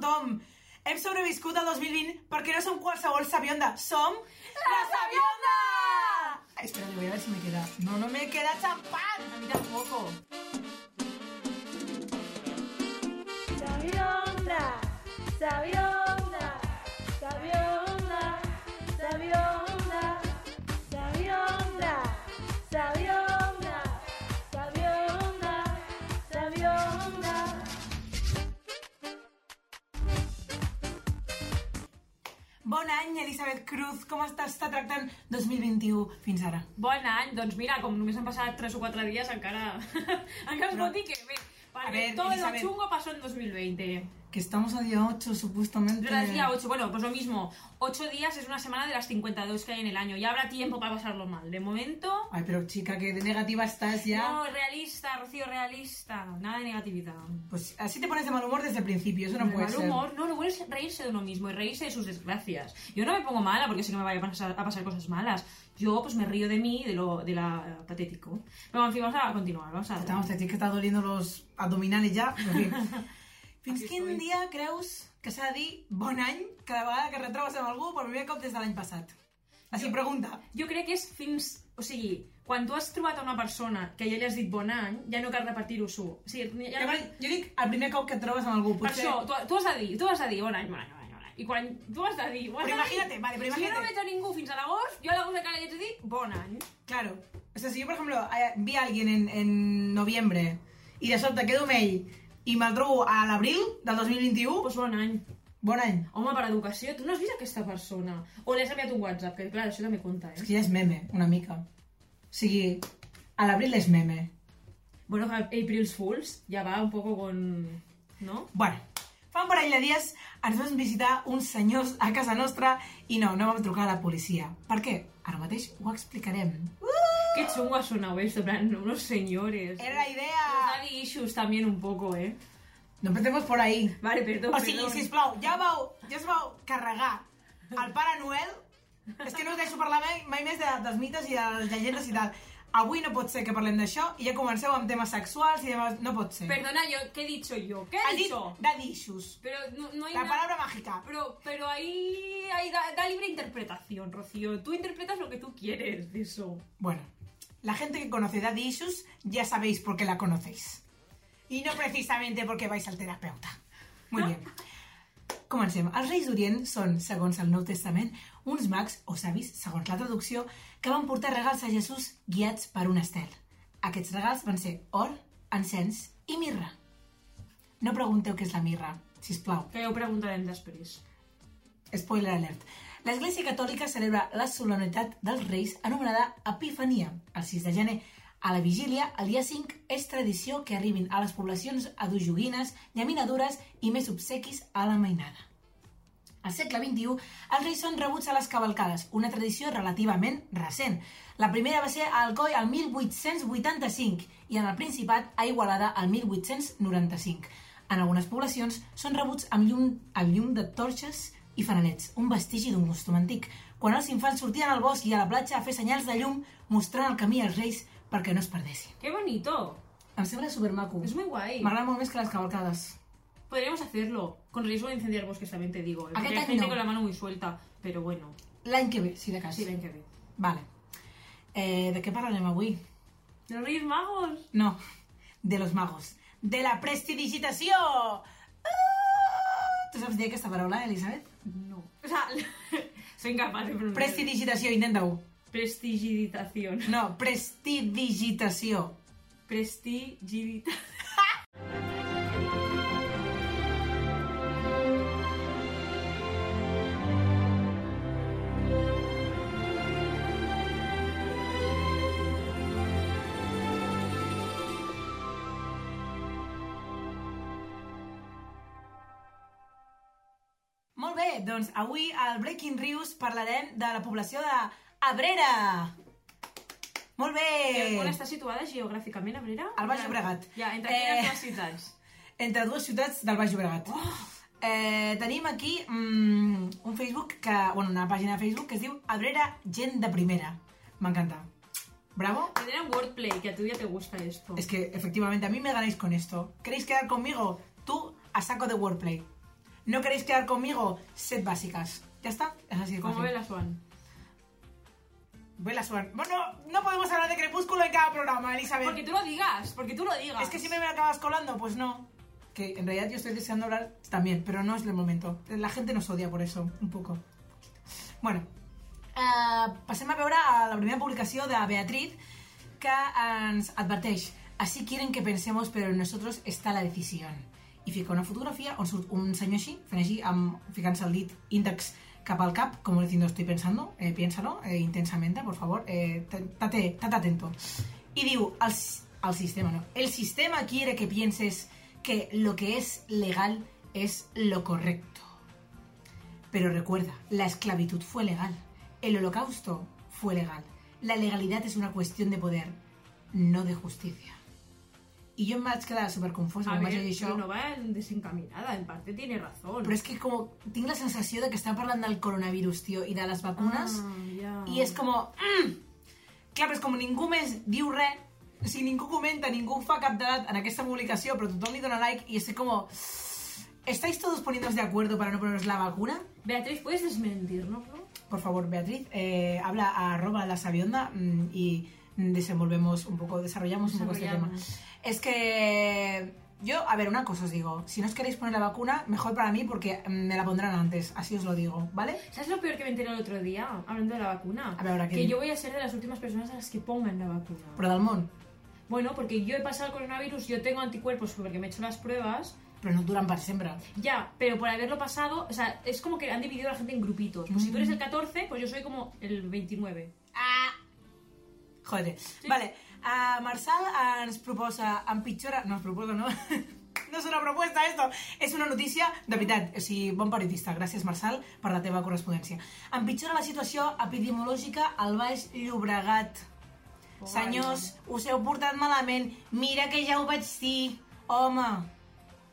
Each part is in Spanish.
tothom! Hem sobreviscut al 2020 perquè no som qualsevol sabionda, som... ¡La sabionda! Espera, voy a ver si me queda... No, no me queda champán! A mí tampoco. Sabionda, sabionda, Bon any, Elisabet Cruz. Com estàs està tractant 2021 fins ara? Bon any, doncs mira, com només han passat 3 o 4 dies, encara... encara es No. pot dir que bé. Perquè ver, todo Elizabeth. lo chungo pasó en 2020. Que estamos a día 8, supuestamente. Era el día 8, bueno, pues lo mismo. 8 días es una semana de las 52 que hay en el año. Ya habrá tiempo para pasarlo mal. De momento... Ay, pero chica, que de negativa estás ya. No, realista, Rocío, realista. Nada de negatividad. Pues así te pones de mal humor desde el principio, eso no De puede mal ser. humor, no, lo bueno es reírse de uno mismo y reírse de sus desgracias. Yo no me pongo mala porque sé que me vayan a pasar, a pasar cosas malas. Yo pues me río de mí, de lo de la patético. Pero en fin, vamos a continuar, vamos a... Estamos que está doliendo los abdominales fi. Fins quin estoy. dia creus que s'ha de dir bon any cada vegada que retrobes amb algú per primer cop des de l'any passat? Així, pregunta. Jo crec que és fins... O sigui, quan tu has trobat a una persona que ja li has dit bon any, ja no cal repetir-ho-ho. O sigui, ja no cal... Jo dic el primer cop que et trobes amb algú. Per Potser... això, tu, tu has de dir, tu has de dir bon any, bon any, bon any, bon any. I quan tu has de dir bon Però any... imagínate, vale, però Si jo no veig a ningú fins a l'agost, jo a l'agost encara li haig de dir bon any. Claro. O sea, si yo, por ejemplo, eh, vi a alguien en, en noviembre y de sobte quedo amb ell i me'l trobo a l'abril del 2021, Pues bon any. bon any. Home, per educació, tu no has vist aquesta persona? O li has enviat un WhatsApp, que clar, això també compta, És eh? que ja és meme, una mica. O sigui, a l'abril és meme. Bueno, April's Fools ja va un poco con... ¿No? Bueno, fa un parell de dies ens van visitar uns senyors a casa nostra i no, no vam trucar a la policia. Per què? Ara mateix ho explicarem. Qué chungo ha sonado esto, en plan, unos señores. Era la Los idea... daddy issues también un poco, ¿eh? No empecemos por ahí. Vale, perdón, O sigui, perdón. sisplau, ja vau, ja es vau carregar el Pare Noel. És que no us deixo parlar mai, mai més de, dels mites i de les llegendes i tal. Avui no pot ser que parlem d'això i ja comenceu amb temes sexuals i demás. No pot ser. Perdona, yo, ¿qué he dicho yo? ¿Qué Ha he dit dicho? daddy issues. Pero no, no hay La nada- palabra mágica. Pero, pero ahí, ahí da, da libre interpretación, Rocío. Tú interpretas lo que tú quieres de eso. Bueno, la gente que conoce Daddy Issues ya sabéis por qué la conocéis. Y no precisamente porque vais al terapeuta. Muy bien. Comencem. Els Reis d'Orient són, segons el Nou Testament, uns mags o savis, segons la traducció, que van portar regals a Jesús guiats per un estel. Aquests regals van ser or, encens i mirra. No pregunteu què és la mirra, si us plau. Que ho preguntarem després. Spoiler alert. L'Església Catòlica celebra la solemnitat dels Reis anomenada Epifania, el 6 de gener. A la vigília, el dia 5, és tradició que arribin a les poblacions adojoguines, llaminadures i més obsequis a la mainada. Al segle XXI, els reis són rebuts a les cavalcades, una tradició relativament recent. La primera va ser a Alcoi el 1885 i en el Principat a Igualada el 1895. En algunes poblacions són rebuts amb llum, amb llum de torxes i fanalets, un vestigi d'un costum antic, quan els infants sortien al bosc i a la platja a fer senyals de llum mostrant el camí als reis perquè no es perdessin. ¡Qué bonito! Em sembla supermaco. Es muy guay. M'agrada molt més que les cavalcades. Podríamos hacerlo. Con riesgo de incendiar bosques, también te digo. ¿eh? Porque Aquest hay any gente no. con la mano muy suelta. Pero bueno. L'any que ve, si de cas. Sí, ven que ve. Vale. Eh, de què parlarem avui? ¿De los Reyes Magos? No, de los magos. De la prestidigitació! Ah! Tu saps dir aquesta paraula, Elisabet? O sea, soy incapaz de pronunciar. Prestidigitació, intenta-ho. No, prestidigitació. Prestigitación. Doncs avui al Breaking Rius parlarem de la població de Abrera. Molt bé! On està situada geogràficament, Abrera? Al Baix Llobregat. Ja, entre Eh, quines dues ciutats? Entre dues ciutats del Baix Llobregat. Eh, tenim aquí mm, un Facebook, que, bueno, una pàgina de Facebook que es diu Abrera Gent de Primera. M'encanta. Bravo. Tendrán wordplay, que a ti ya te gusta esto. Es que efectivamente a mí me ganáis con esto. ¿Queréis quedar conmigo? Tú a saco de wordplay. ¿No queréis quedar conmigo? Sed básicas. ¿Ya está? Es así Como. Bella Swan. Bella Swan. Bueno, no podemos hablar de Crepúsculo en cada programa, Elizabeth. Porque tú lo digas, porque tú lo digas. Es que siempre me lo acabas colando, pues no. Que en realidad yo estoy deseando hablar también, pero no es el momento. La gente nos odia por eso, un poco. Bueno, uh, passem a veure la primera publicació de Beatriz que ens adverteix Así quieren que pensemos, pero en nosotros está la decisión. I fica una fotografia on surt un senyor així, fent així, amb, ficant-se el dit índex cap al cap, como diciendo estoy pensando, eh, piénsalo eh, intensamente, por favor, eh, tate, tate atento. Y digo, al sistema, no. El sistema quiere que pienses que lo que es legal es lo correcto. Pero recuerda, la esclavitud fue legal, el holocausto fue legal. La legalidad es una cuestión de poder, no de justicia. Y yo me quedar súper confusa A ver, això. no va en desencaminada, en parte tiene razón. Però és que com, tinc la sensació de que estan parlant del coronavirus, tio, i de les vacunes, Ah, ja. i és com... Mm! Clar, però és com ningú més diu res, o sigui, ningú comenta, ningú fa cap debat en aquesta publicació, però tothom li dona like, i és com... ¿Estáis todos poniéndoos de acuerdo para no poneros la vacuna? Beatriz, ¿puedes desmentirnoslo? Por favor, Beatriz, eh, habla a arroba la sabionda mm, y desenvolvemos un poco, desarrollamos un poco este tema. Es que yo, a ver, una cosa os digo, si no os queréis poner la vacuna, mejor para mí porque mm, me la pondrán antes, así os lo digo, ¿vale? ¿Sabes lo peor que me enteré el otro día, hablando de la vacuna? A ver, ahora, ¿qué que yo voy a ser de las últimas personas a las que pongan la vacuna. Dalmón, Bueno, porque yo he pasado el coronavirus, yo tengo anticuerpos porque me he hecho las pruebas. pero no duran para siempre. Ya, pero por haberlo pasado, o sea, es como que han dividido a la gente en grupitos. Pues si tú eres el 14, pues yo soy como el 29. Ah! Joder. Vale, a Marsal ens proposa, empitjora... No, ens proposa, no? No és una proposta, esto. És una notícia de veritat. O sigui, bon periodista. Gràcies, Marçal, per la teva correspondència. Empitjora la situació epidemiològica al Baix Llobregat. Oh, Senyors, us heu portat malament. Mira que ja ho vaig dir. Home,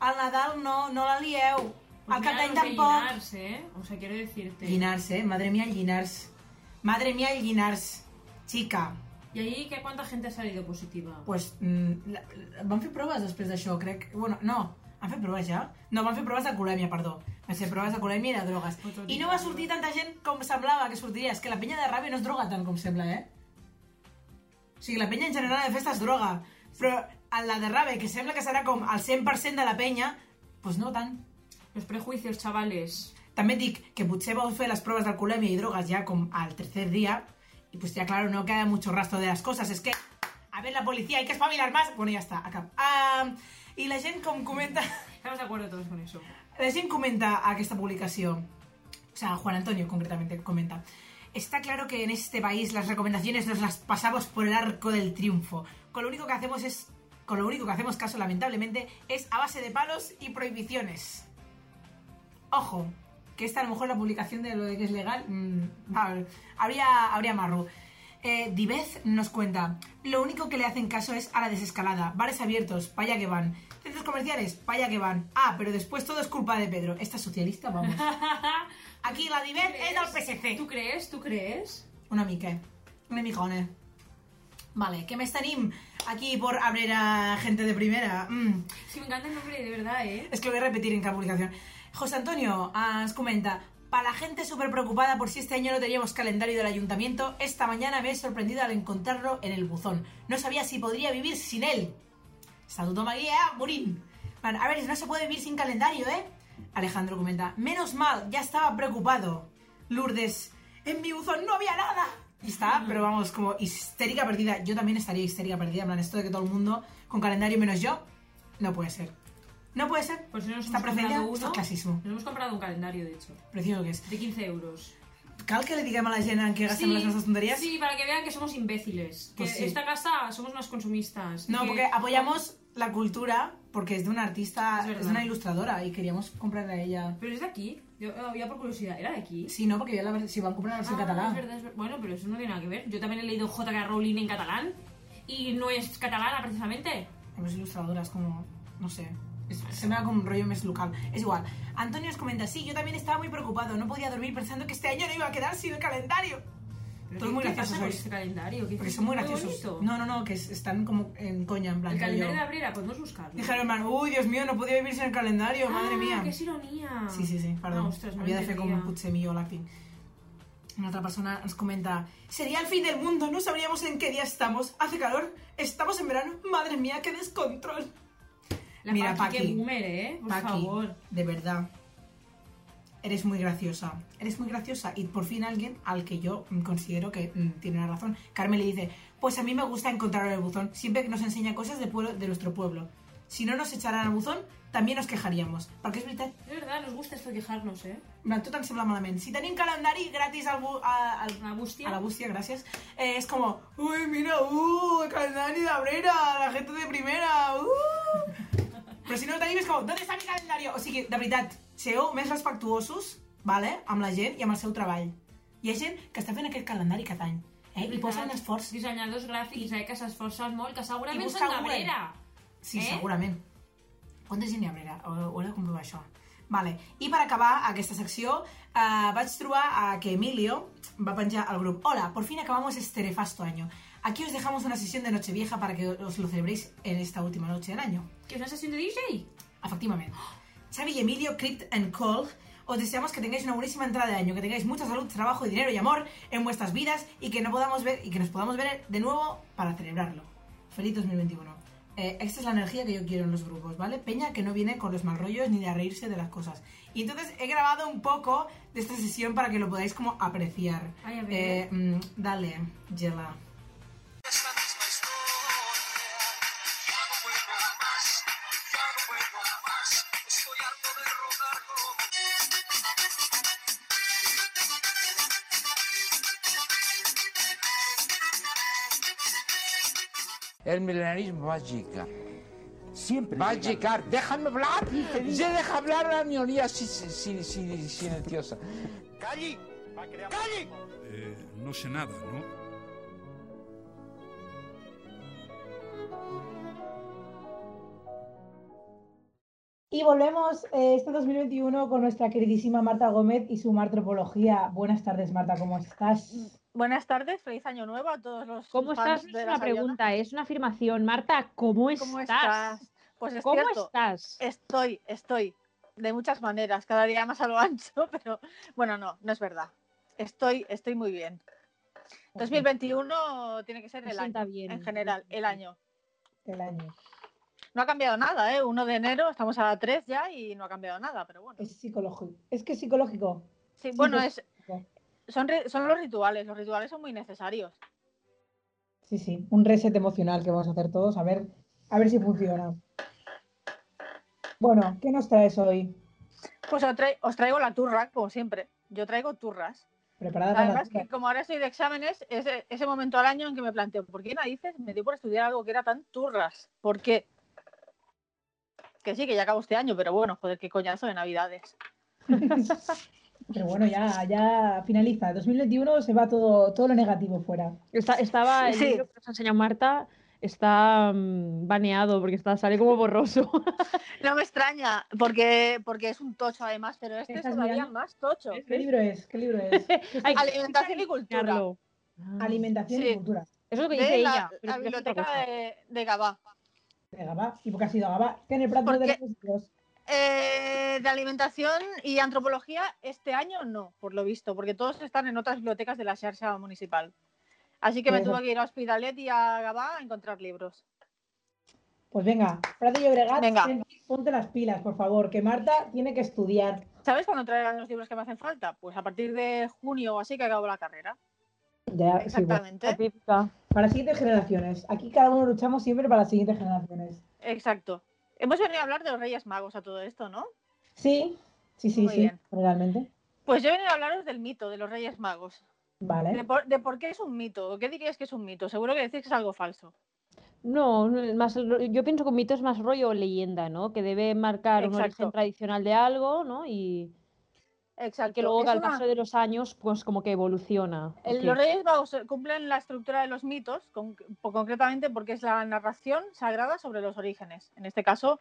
al Nadal no, no la lieu. Pues Al Cap d'Any tampoc. Llinars, ¿eh? O sea, quiero decirte. Llinars, eh? Madre mía, Llinars. Madre mía, Llinars. Chica, ¿Y ahí qué cuánta gente ha salido positiva? pues, mm, la, la, van fer proves després d'això, crec. Bueno, no, han fet proves ja? No, van fer proves de colèmia, perdó. Van fer proves de colèmia i de drogues. I no va sortir tanta gent com semblava que sortiria. És que la penya de ràbia no es droga tant com sembla, eh? O sigui, la penya en general de festa es droga. Però la de ràbia, que sembla que serà com el 100% de la penya, pues no tant. Los prejuicios, chavales. També dic que potser vau fer les proves d'alcoholèmia i drogues ja com al tercer dia y pues ya claro, no queda mucho rastro de las cosas. Es que, a ver, la policía, hay que espabilar más. Bueno, ya está. Ah, y la gent com comenta... Estamos de acuerdo todos con eso. La gent comenta aquesta publicació, o sea, Juan Antonio concretamente comenta, está claro que en este país las recomendaciones nos las pasamos por el arco del triunfo. Con lo único que hacemos es, con lo único que hacemos caso lamentablemente es a base de palos y prohibiciones. Ojo, que esta a lo mejor la publicación de lo de que es legal, mm, va, habría, habría marro. Eh, Divez nos cuenta, lo único que le hacen caso es a la desescalada, bares abiertos, allá que van, centros comerciales, allá que van. Ah, pero después todo es culpa de Pedro. Esta es socialista, vamos. Aquí la Divez es del PSC. ¿Tú crees? ¿Tú crees? Una mica, una micone. Vale, ¿qué me tenim aquí por abrir a gente de primera? Mm. Es que me encanta el nombre, de verdad, ¿eh? Es que lo voy a repetir en cada publicación. José Antonio ah, nos comenta, para la gente súper preocupada por si este año no teníamos calendario del ayuntamiento, esta mañana me he sorprendido al encontrarlo en el buzón. No sabía si podría vivir sin él. Saludo María, morín. Vale, a ver, no se puede vivir sin calendario, ¿eh? Alejandro comenta, menos mal, ya estaba preocupado. Lourdes, en mi buzón no había nada. Y está, pero vamos, como histérica perdida. Yo también estaría histérica perdida, en plan, esto de que todo el mundo con calendario menos yo, no puede ser. No puede ser. Pues nos Está esto uno. es clasismo. Nos hemos comprado un calendario, de hecho. Precioso que es. De 15 euros. Cal que le digamos a la gent en gastem les nostres tonterías? sí, para que vean que somos imbéciles. Pues que sí. esta casa somos unos consumistas. No, que- porque apoyamos la cultura porque es de una artista, Es es, una ilustradora y queríamos comprarle a ella. Pero es de aquí. Yo, ya por curiosidad, ¿era de aquí? Sí, no, porque yo la si van a comprar la versión Ah, catalán. es verdad, es verdad. Bueno, pero eso no tiene nada que ver. Yo también he leído J.K. Rowling en catalán. Y no es catalana, precisamente. Hemos ilustradoras como, no sé, es- se me da como un rollo más local. Es igual. Antonio nos comenta, sí, yo también estaba muy preocupado, no podía dormir pensando que este año no iba a quedar sin el calendario. Todos ¿qué- muy qué graciosos sois. este calendario? ¿Qué Porque son muy graciosos. bonito. No, no, no, que es- están como en coña, en plan. El calendario rollo- de Abrera, podemos buscarlo. Dijeron, plan, uy, Dios mío, no podía vivir sin el calendario, madre Ah, mía. que es ironia. Sí, sí, sí, perdón. Ah, no Havia de fer com entendía. un potser millor l'acting. Una otra persona nos comenta, sería el fin del mundo, no sabríamos en qué día estamos. Hace calor, estamos en verano, madre mía, qué descontrol. La Mira, Paqui, Paqui. que boomer, ¿eh? Por Paqui, favor. de verdad, eres muy graciosa. Eres muy graciosa y por fin alguien al que yo considero que mm, tiene una razón. Carmen le dice, pues a mí me gusta encontrar el buzón, siempre que nos enseña cosas de, pueblo, de nuestro pueblo. Si no nos echaran al buzón, también nos quejaríamos. Perquè és veritat, De verdad, nos gusta esto de quejarnos, ¿eh? en plan, tot em sembla malament. Si tenim calendari gratis al, bu- a, al, La bústia. a la bústia, gracias, eh, es como, uy, mira, uh, el calendari de Abrera, la gente de primera, uh. Però si no el tenim és com, ¿dónde está mi calendario? O sigui, de veritat, seu més respectuosos, vale, amb la gent i amb el seu treball. Hi ha gent que està fent aquest calendari cada any, eh, i posa un esforç. Dissenyadors gràfics, eh, que s'esforcen molt, que segurament són d'Abrera. Sí, Eh? segurament. Quanta gent hi ha a Abrera? Ho, ho he de comprovar, això. Vale. I per acabar aquesta secció, eh, vaig trobar a que Emilio va penjar al grup Hola, por fin acabamos este nefasto año. Aquí os dejamos una sesión de Nochevieja para que os lo celebréis en esta última noche del año. Que és una sessió de DJ? Efectivamente. Xavi y Emilio, Crypt and Cole, os deseamos que tengáis una buenísima entrada de año, que tengáis mucha salud, trabajo, y dinero y amor en vuestras vidas y que no podamos ver y que nos podamos ver de nuevo para celebrarlo. Feliz 2021. Eh, esta es la energía que yo quiero en los grupos, ¿vale? Peña que no viene con los mal rollos ni de a reírse de las cosas. Y entonces he grabado un poco de esta sesión para que lo podáis como apreciar. Ay, a ver. Eh, mm, dale, Gela. El milenarismo va a llegar. Siempre. Va a llega. llegar. Déjame hablar. Se deja hablar la minoría silenciosa. ¡Calli! ¡Calli! Eh, no sé nada, ¿no? Y volvemos eh, este 2021 con nuestra queridísima Marta Gómez y su Martropología. Buenas tardes, Marta, ¿cómo estás? Buenas tardes, feliz año nuevo a todos los ¿Cómo fans estás? No es una pregunta, es una afirmación. Marta, ¿cómo estás? ¿Cómo estás? Pues es ¿Cómo cierto, estás? estoy, estoy, de muchas maneras, cada día más a lo ancho, pero bueno, no, no es verdad. Estoy, estoy muy bien. 2021 tiene que ser el año, bien. en general, el año. El año. No ha cambiado nada, ¿eh? 1 de enero, estamos a 3 ya y no ha cambiado nada, pero bueno. Es psicológico. Es que es psicológico. Sí, sí, bueno, pues- es, son, son los rituales, los rituales son muy necesarios. Sí, sí. Un reset emocional que vamos a hacer todos. A ver, a ver si funciona. Bueno, ¿qué nos traes hoy? Pues os, os traigo la turra, como siempre. Yo traigo turras. Preparada para la Además, que como ahora estoy de exámenes, es ese momento al año en que me planteo, ¿por qué narices me dio por estudiar algo que era tan turras? ¿Por qué? Que sí, que ya acabo este año, pero bueno, joder, qué coñazo de Navidades. Pero bueno, ya, ya finaliza. 2021 se va todo, todo lo negativo fuera. Está- estaba el Sí. libro que nos ha enseñado Marta, está mm, baneado porque está, sale como borroso. No me extraña, porque, porque es un tocho además, pero este es ¿Estás todavía mirando? más tocho. ¿Qué libro es? ¿Qué libro es? Alimentación y cultura. Ah, Alimentación Sí. y cultura. Eso es lo que De dice la, ella. la biblioteca de, de Gabá. De Gabá. ¿Y por qué ha sido Gabá? Que en el plato de Porque- los libros. Eh, de alimentación y antropología este año no, por lo visto, porque todos están en otras bibliotecas de la Xarxa municipal. Así que me Pues- tuve que ir a Hospitalet y a Gabá a encontrar libros. Pues venga, Prado y Venga. ven, ponte las pilas, por favor, que Marta tiene que estudiar. ¿Sabes cuándo traerán los libros que me hacen falta? Pues a partir de junio o así que acabo la carrera. Ya, sí, bueno, Exactamente. Para las siguientes generaciones. Aquí cada uno luchamos siempre para las siguientes generaciones. Exacto. Hemos venido a hablar de los Reyes Magos a todo esto, ¿no? Sí, sí, sí, Muy sí, bien. realmente. Pues yo he venido a hablaros del mito de los Reyes Magos. De Vale. por, de por qué es un mito. ¿Qué diríais que es un mito? Seguro que decís que es algo falso. No, más, yo pienso que un mito es más rollo leyenda, ¿no? Que debe marcar un origen Exacto. tradicional de algo, ¿no? Y Exacto. que luego al una- paso de los años, pues como que evoluciona. El-. Los Reyes Magos cumplen la estructura de los mitos, con- concretamente porque es la narración sagrada sobre los orígenes. En este caso,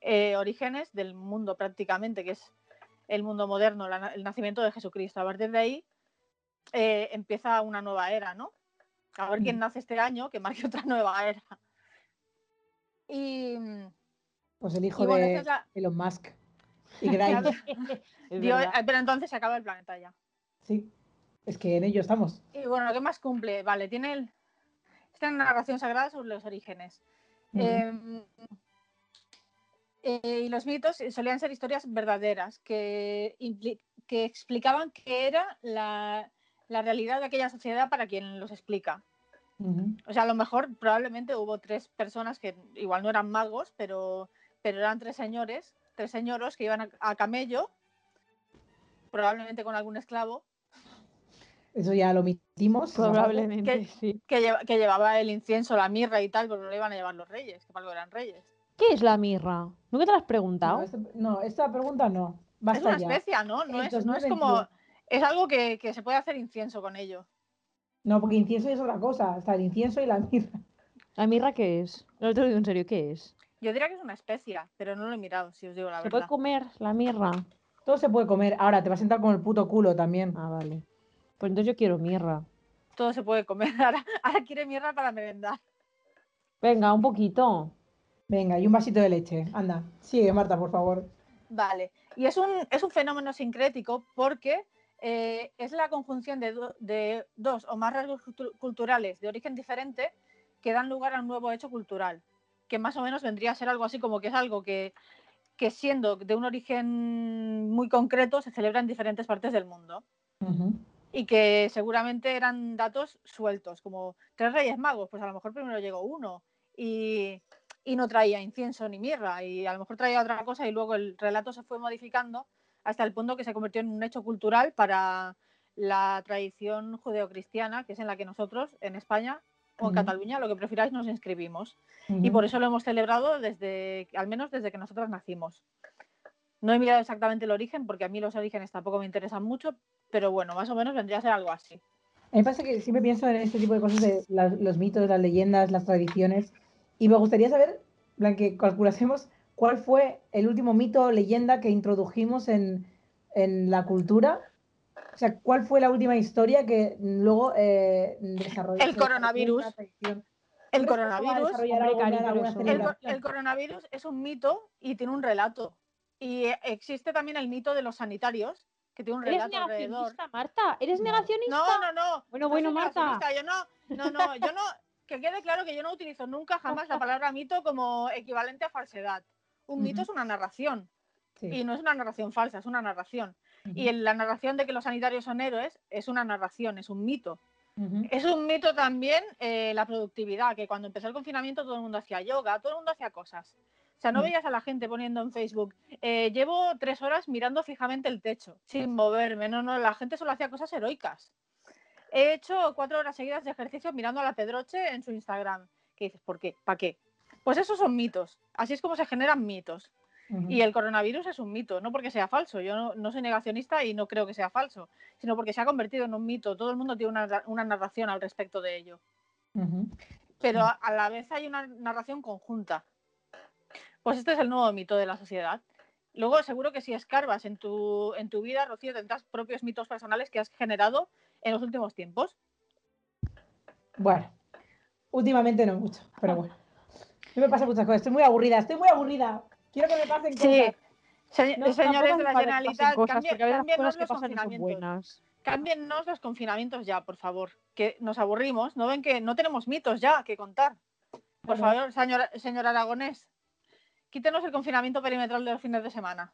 eh, orígenes del mundo prácticamente, que es el mundo moderno, la el nacimiento de Jesucristo. A partir de ahí, eh, empieza una nueva era, ¿no? A ver quién Mm. nace este año que marque otra nueva era. Y, Pues el hijo bueno, de es la- Elon Musk. Y Grimes. Es Dio- verdad. eh, pero entonces se acaba el planeta ya. sí. Es que en ello estamos. Y bueno, ¿qué más cumple? Vale, tiene el... esta narración sagrada sobre los orígenes. Em, eh, y los mitos solían ser historias verdaderas que, que explicaban qué era la, la realidad de aquella sociedad para quien los explica. Ujú. O sea, a lo mejor probablemente hubo tres personas que igual no eran magos, pero, pero eran tres señores, tres señoros que iban a, a camello, probablemente con algún esclavo, Eso ya lo omitimos. Probablemente, ¿Qué? sí. que, lleva- que llevaba el incienso, la mirra y tal, pero no lo iban a llevar los reyes, que para algo eran reyes. ¿Qué es la mirra? ¿Nunca te lo has preguntado? No, este- no, esta pregunta no. Es Basta una ya. especia, ¿no? No es, no es 2021. como. Es algo que, que se puede hacer incienso con ello. No, porque incienso es otra cosa. Está el incienso y la mirra. ¿La mirra qué es? No te lo digo en serio, ¿qué es? Yo diría que es una especia, pero no lo he mirado, si os digo la ¿Se puede verdad. comer la mirra? Todo se puede comer. Ahora te va a sentar con el puto culo también. Ah, vale. Pues entonces yo quiero mirra. Todo se puede comer. Ahora, ahora quiere mirra para merendar. Venga, un poquito. Venga, y un vasito de leche. Anda, sigue, Marta, por favor. Vale. Y es un, es un fenómeno sincrético porque eh, es la conjunción de, do- de dos o más rasgos cultu- culturales de origen diferente que dan lugar a un nuevo hecho cultural, que más o menos vendría a ser algo así como que es algo que, que siendo de un origen muy concreto se celebra en diferentes partes del mundo. Y que seguramente eran datos sueltos, como tres reyes magos, pues a lo mejor primero llegó uno y, y no traía incienso ni mirra y a lo mejor traía otra cosa y luego el relato se fue modificando hasta el punto que se convirtió en un hecho cultural para la tradición judeocristiana, que es en la que nosotros en España o en. Cataluña, lo que prefiráis, nos inscribimos. Y por eso lo hemos celebrado desde, al menos desde que nosotros nacimos. No he mirado exactamente el origen, porque a mí los orígenes tampoco me interesan mucho, pero bueno, más o menos vendría a ser algo así. A mí me pasa que siempre pienso en este tipo de cosas de las- los mitos, las leyendas, las tradiciones. Y me gustaría saber, plan, que calculásemos cuál fue el último mito o leyenda que introdujimos en, en la cultura. O sea, cuál fue la última historia que luego eh, desarrolló. El coronavirus. El coronavirus, el, el coronavirus es un mito y tiene un relato. Y eh, existe también el mito de los sanitarios, que tiene un ¿Eres relato alrededor. negacionista, Marta? ¿Eres No. negacionista? No, no, no. Bueno, no bueno, Marta. Yo no, no, no, yo no. Que quede claro que yo no utilizo nunca jamás la palabra mito como equivalente a falsedad. Un mito Ujú. es una narración Sí. y no es una narración falsa, es una narración. Y en la narración de que los sanitarios son héroes es una narración, es un mito. Es un mito también eh, la productividad, que cuando empezó el confinamiento todo el mundo hacía yoga, todo el mundo hacía cosas. O sea, no Mm. veías a la gente poniendo en Facebook, eh, llevo tres horas mirando fijamente el techo, sin moverme. No, no, la gente solo hacía cosas heroicas. He hecho cuatro horas seguidas de ejercicio mirando a la Pedroche en su Instagram. ¿Qué dices? ¿Por qué? ¿Para qué? Pues esos son mitos. Así es como se generan mitos. Y el coronavirus es un mito, no porque sea falso. Yo no, no soy negacionista y no creo que sea falso, sino porque se ha convertido en un mito. Todo el mundo tiene una, una narración al respecto de ello. Pero a, a la vez hay una narración conjunta. Pues este es el nuevo mito de la sociedad. Luego seguro que si escarbas en tu, en tu vida, Rocío, tendrás propios mitos personales que has generado en los últimos tiempos. Bueno, últimamente no mucho, pero bueno. No me pasan muchas cosas. Estoy muy aburrida, estoy muy aburrida. Quiero que me pasen Sí, cosas. Se- No, señores de la Generalitat, cambien- que los confinamientos. buenas. Cámbienos los confinamientos ya, por favor. Que nos aburrimos. ¿No ven que no tenemos mitos ya que contar? Por favor, señor, señor Aragonés, quítenos el confinamiento perimetral de los fines de semana.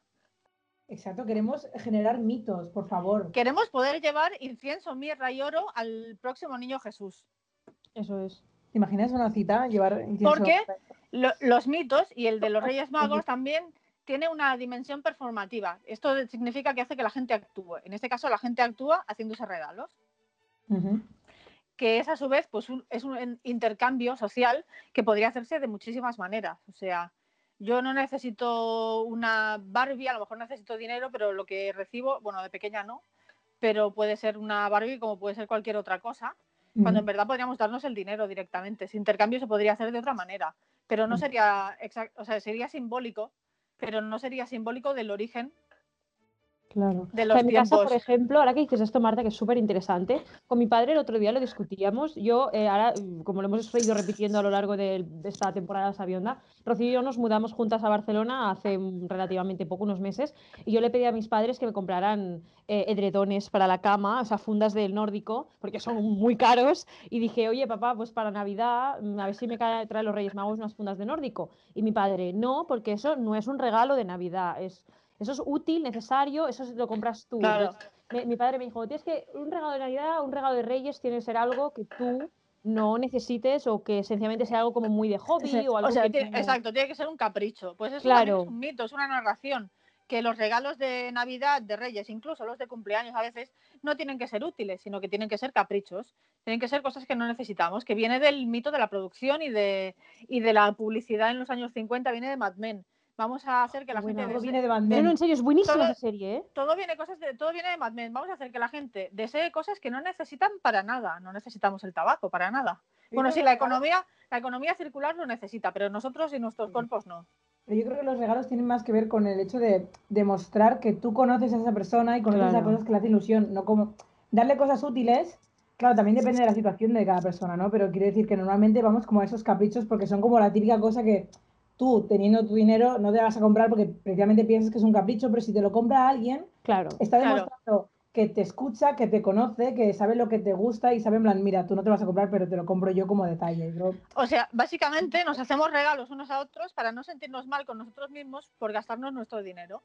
Exacto, queremos generar mitos, por favor. Queremos poder llevar incienso, mirra y oro al próximo niño Jesús. Eso es. ¿Te imaginas una cita? Llevar incienso? ¿Por qué? Lo- los mitos y el de los Reyes Magos también tiene una dimensión performativa. Esto significa que hace que la gente actúe. En este caso, la gente actúa haciéndose regalos, Ujú. que es a su vez pues, un- es un intercambio social que podría hacerse de muchísimas maneras. O sea, yo no necesito una Barbie, a lo mejor necesito dinero, pero lo que recibo, bueno, de pequeña no, pero puede ser una Barbie como puede ser cualquier otra cosa. Cuando en verdad podríamos darnos el dinero directamente. Ese intercambio se podría hacer de otra manera, pero no Mm. sería exact- o sea, sería simbólico, pero no sería simbólico del origen Claro. de O los sea, en mi casa, por ejemplo, ahora que dices esto, Marta, que es súper interesante, con mi padre el otro día lo discutíamos. Yo, eh, ahora, mm, como lo hemos ido repitiendo a lo largo de, de esta temporada sabionda, Rocío y yo nos mudamos juntas a Barcelona hace mm, relativamente poco, unos meses, y yo le pedí a mis padres que me compraran eh, edredones para la cama, o sea, fundas del nórdico, porque son muy caros, y dije, oye, papá, pues para Navidad, mm, a ver si me trae los Reyes Magos unas fundas de nórdico. Y mi padre, no, porque eso no es un regalo de Navidad, es eso es útil, necesario, eso lo compras tú. Claro. Mi padre me dijo, tienes que, un regalo de Navidad, un regalo de Reyes tiene que ser algo que tú no necesites o que sencillamente sea algo como muy de hobby o algo O sea, que tiene- exacto, tiene que ser un capricho. Pues eso Claro. es un mito, es una narración. Que los regalos de Navidad, de Reyes, incluso los de cumpleaños a veces, no tienen que ser útiles, sino que tienen que ser caprichos. Tienen que ser cosas que no necesitamos, que viene del mito de la producción y de, y de la publicidad en los años 50, viene de Mad Men. Vamos a hacer que la Buena, gente Todo viene de Mad No, Men. no, en serio, es buenísima Todo- esa serie, ¿eh? todo viene cosas de, todo viene de Mad Men. Vamos a hacer que la gente desee cosas que no necesitan para nada. No necesitamos el tabaco para nada. Bueno, sí, la economía, la economía circular lo necesita, pero nosotros y nuestros cuerpos no. Pero yo creo que los regalos tienen más que ver con el hecho de demostrar que tú conoces a esa persona y conoces a Claro. cosas que le hacen ilusión, no como darle cosas útiles. Claro, también depende de la situación de cada persona, ¿no? Pero quiero decir que normalmente vamos como a esos caprichos porque son como la típica cosa que tú, teniendo tu dinero, no te vas a comprar porque precisamente piensas que es un capricho, pero si te lo compra alguien, Claro. está Claro. demostrando que te escucha, que te conoce, que sabe lo que te gusta y sabe en plan, mira, tú no te vas a comprar, pero te lo compro yo como detalle. Yo- O sea, básicamente nos hacemos regalos unos a otros para no sentirnos mal con nosotros mismos por gastarnos nuestro dinero.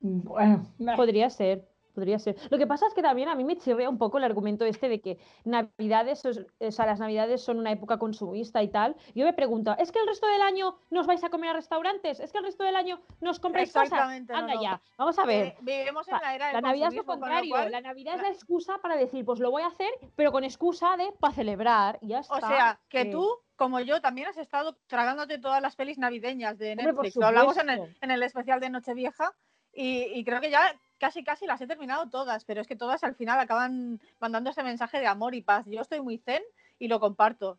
Bueno, Podría ser, podría ser. Lo que pasa es que también a mí me chirrea un poco el argumento este de que Navidades, o sea, las Navidades son una época consumista y tal. Yo me pregunto, ¿es que el resto del año nos vais a comer a restaurantes? ¿Es que el resto del año nos compráis cosas? Exactamente, no, Anda no. ya, vamos a ver. Eh, vivimos en la era del La Navidad es lo con contrario, la Navidad es la- excusa para decir, pues lo voy a hacer, pero con excusa de para celebrar y ya está. O sea, que Eh, tú, como yo, también has estado tragándote todas las pelis navideñas de Hombre, Netflix. Lo hablamos en el, en el especial de Nochevieja y, y creo que ya casi casi las he terminado todas, pero es que todas al final acaban mandando ese mensaje de amor y paz. Yo estoy muy zen y lo comparto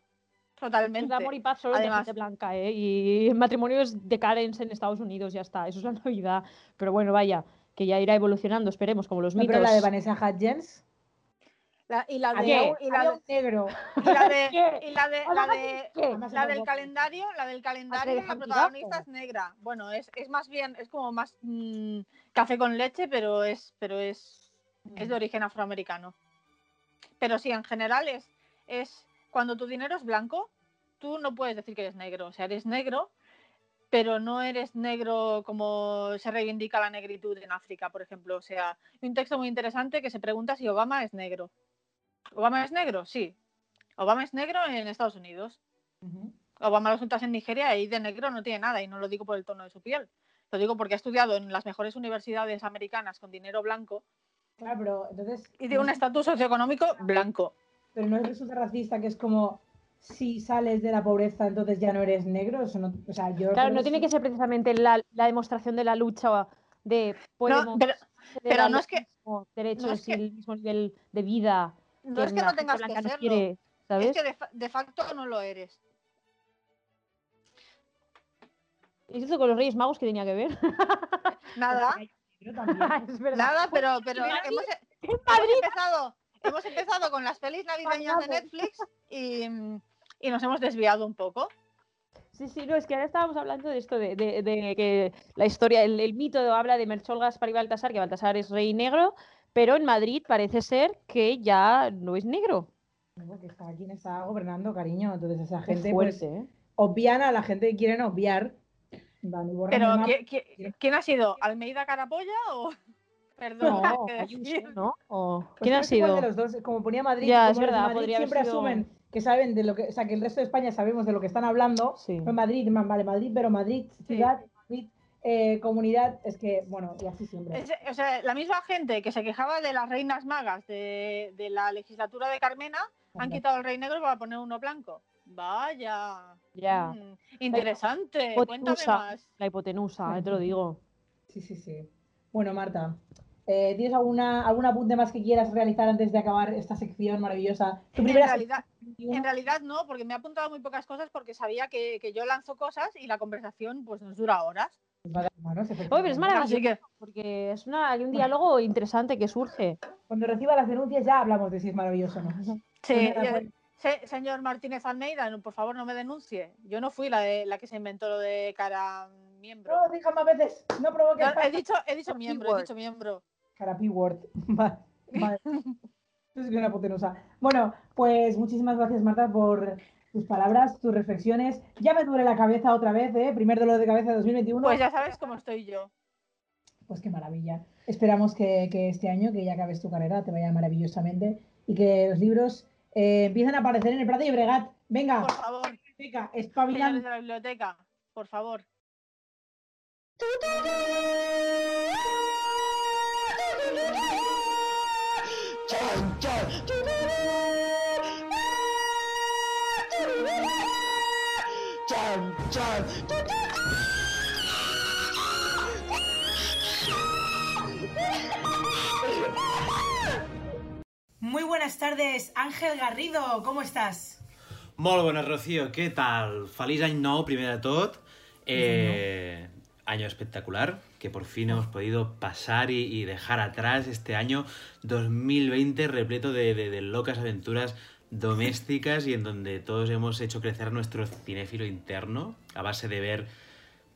totalmente. de amor y paz solo de Además- gente blanca, ¿eh? Y matrimonios de Karens en Estados Unidos, ya está. Eso es la Navidad. Pero bueno, vaya, que ya irá evolucionando, esperemos, como los no, mitos. pero la de Vanessa Hudgens, La- y la de, y la de- negro. y la de- ¿Qué? y la de- de- del calendario, la del calendario, la protagonista es negra. Bueno, es, es más bien, es como más mm, café con leche, pero es, pero es, es de origen afroamericano. Pero sí, en general es, es cuando tu dinero es blanco, tú no puedes decir que eres negro. O sea, eres negro, pero no eres negro como se reivindica la negritud en África, por ejemplo. O sea, hay un texto muy interesante que se pregunta si Obama es negro. ¿Obama es negro? Sí. Obama es negro en Estados Unidos. Obama lo juntas en Nigeria y de negro no tiene nada, y no lo digo por el tono de su piel. Lo digo porque ha estudiado en las mejores universidades americanas con dinero blanco Claro, pero entonces. y de no un estatus socioeconómico blanco. Pero no resulta racista que es como si sales de la pobreza entonces ya no eres negro. Eso no, o sea, yo Claro, no tiene que ser precisamente la, la demostración de la lucha de podemos pero- acceder pero a no es que- derechos es y que- el mismo nivel de vida No es que no tengas que serlo, quiere, ¿sabes? es que de, de facto no lo eres. ¿Y esto con los Reyes Magos que tenía que ver? Nada, es verdad. nada, pero, pero Mira, hemos, en hemos Madrid empezado, hemos empezado con las pelis navideñas de Vamos. Netflix y, y nos hemos desviado un poco. Sí, sí, no, es que ahora estábamos hablando de esto, de, de- de que la historia, el, el mito habla de Melchor, Gaspar y Baltasar, que Baltasar es rey negro, pero en Madrid parece ser que ya no es negro. Porque está quien está gobernando, cariño. Entonces esa gente pues, fuerte, ¿eh? obvian a la gente que quieren obviar. Pero el mapa. ¿qui- qui- ¿quién ha sido? ¿Almeida Carapolla o...? Perdón, No. ¿no? O- Pues ¿Quién ha sido? de los dos, como ponía Madrid, Ya, como es verdad, Madrid podría haber siempre sido- asumen que saben de lo que, o sea, que el resto de España sabemos de lo que están hablando. Sí. Pues Madrid, ma- vale, Madrid, pero Madrid, ciudad, Madrid, eh, comunidad, es que, bueno, y así siempre. Es- o sea, la misma gente que se quejaba de las reinas magas de, de la legislatura de Carmena han quitado el rey negro para poner uno blanco. Vaya. Ya, mm, interesante. Cuéntame hipotenusa. más. la hipotenusa, eh, te lo digo. Sí, sí, sí. Bueno, Marta, eh, ¿tienes alguna, algún apunte más que quieras realizar antes de acabar esta sección maravillosa? Tu En realidad, en realidad no, porque me he apuntado muy pocas cosas porque sabía que, que yo lanzo cosas y la conversación pues nos dura horas. Oye, pero es maravilloso Así que, porque es una, hay un diálogo interesante que surge. Cuando reciba las denuncias ya hablamos de si es maravilloso o no. sí, Se- señor Martínez Almeida, no, por favor no me denuncie. Yo no fui la, de, la que se inventó lo de cara miembro. No, diga más veces. No provoques. No, he dicho, he dicho miembro, he dicho miembro. Cara P-word. Es una hipotenusa. Bueno, pues muchísimas gracias, Marta, por tus palabras, tus reflexiones. Ya me duele la cabeza otra vez, ¿eh? Primer dolor de cabeza de 2021. Pues ya sabes cómo estoy yo. Pues qué maravilla. Esperamos que, que este año, que ya acabes tu carrera, te vaya maravillosamente y que los libros eh, empiecen a aparecer en el Prado y Bregat. Venga, Por favor, venga, señores espabilando. de la biblioteca, por favor. Muy buenas tardes, Ángel Garrido, ¿cómo estás? Molt bones, Rocío. Què tal? Feliç any nou, primer de tot. Eh, año espectacular, que por fin hemos podido pasar y, y dejar atrás este año 2020 repleto de, de- de locas aventuras domésticas y en donde todos hemos hecho crecer nuestro cinéfilo interno a base de ver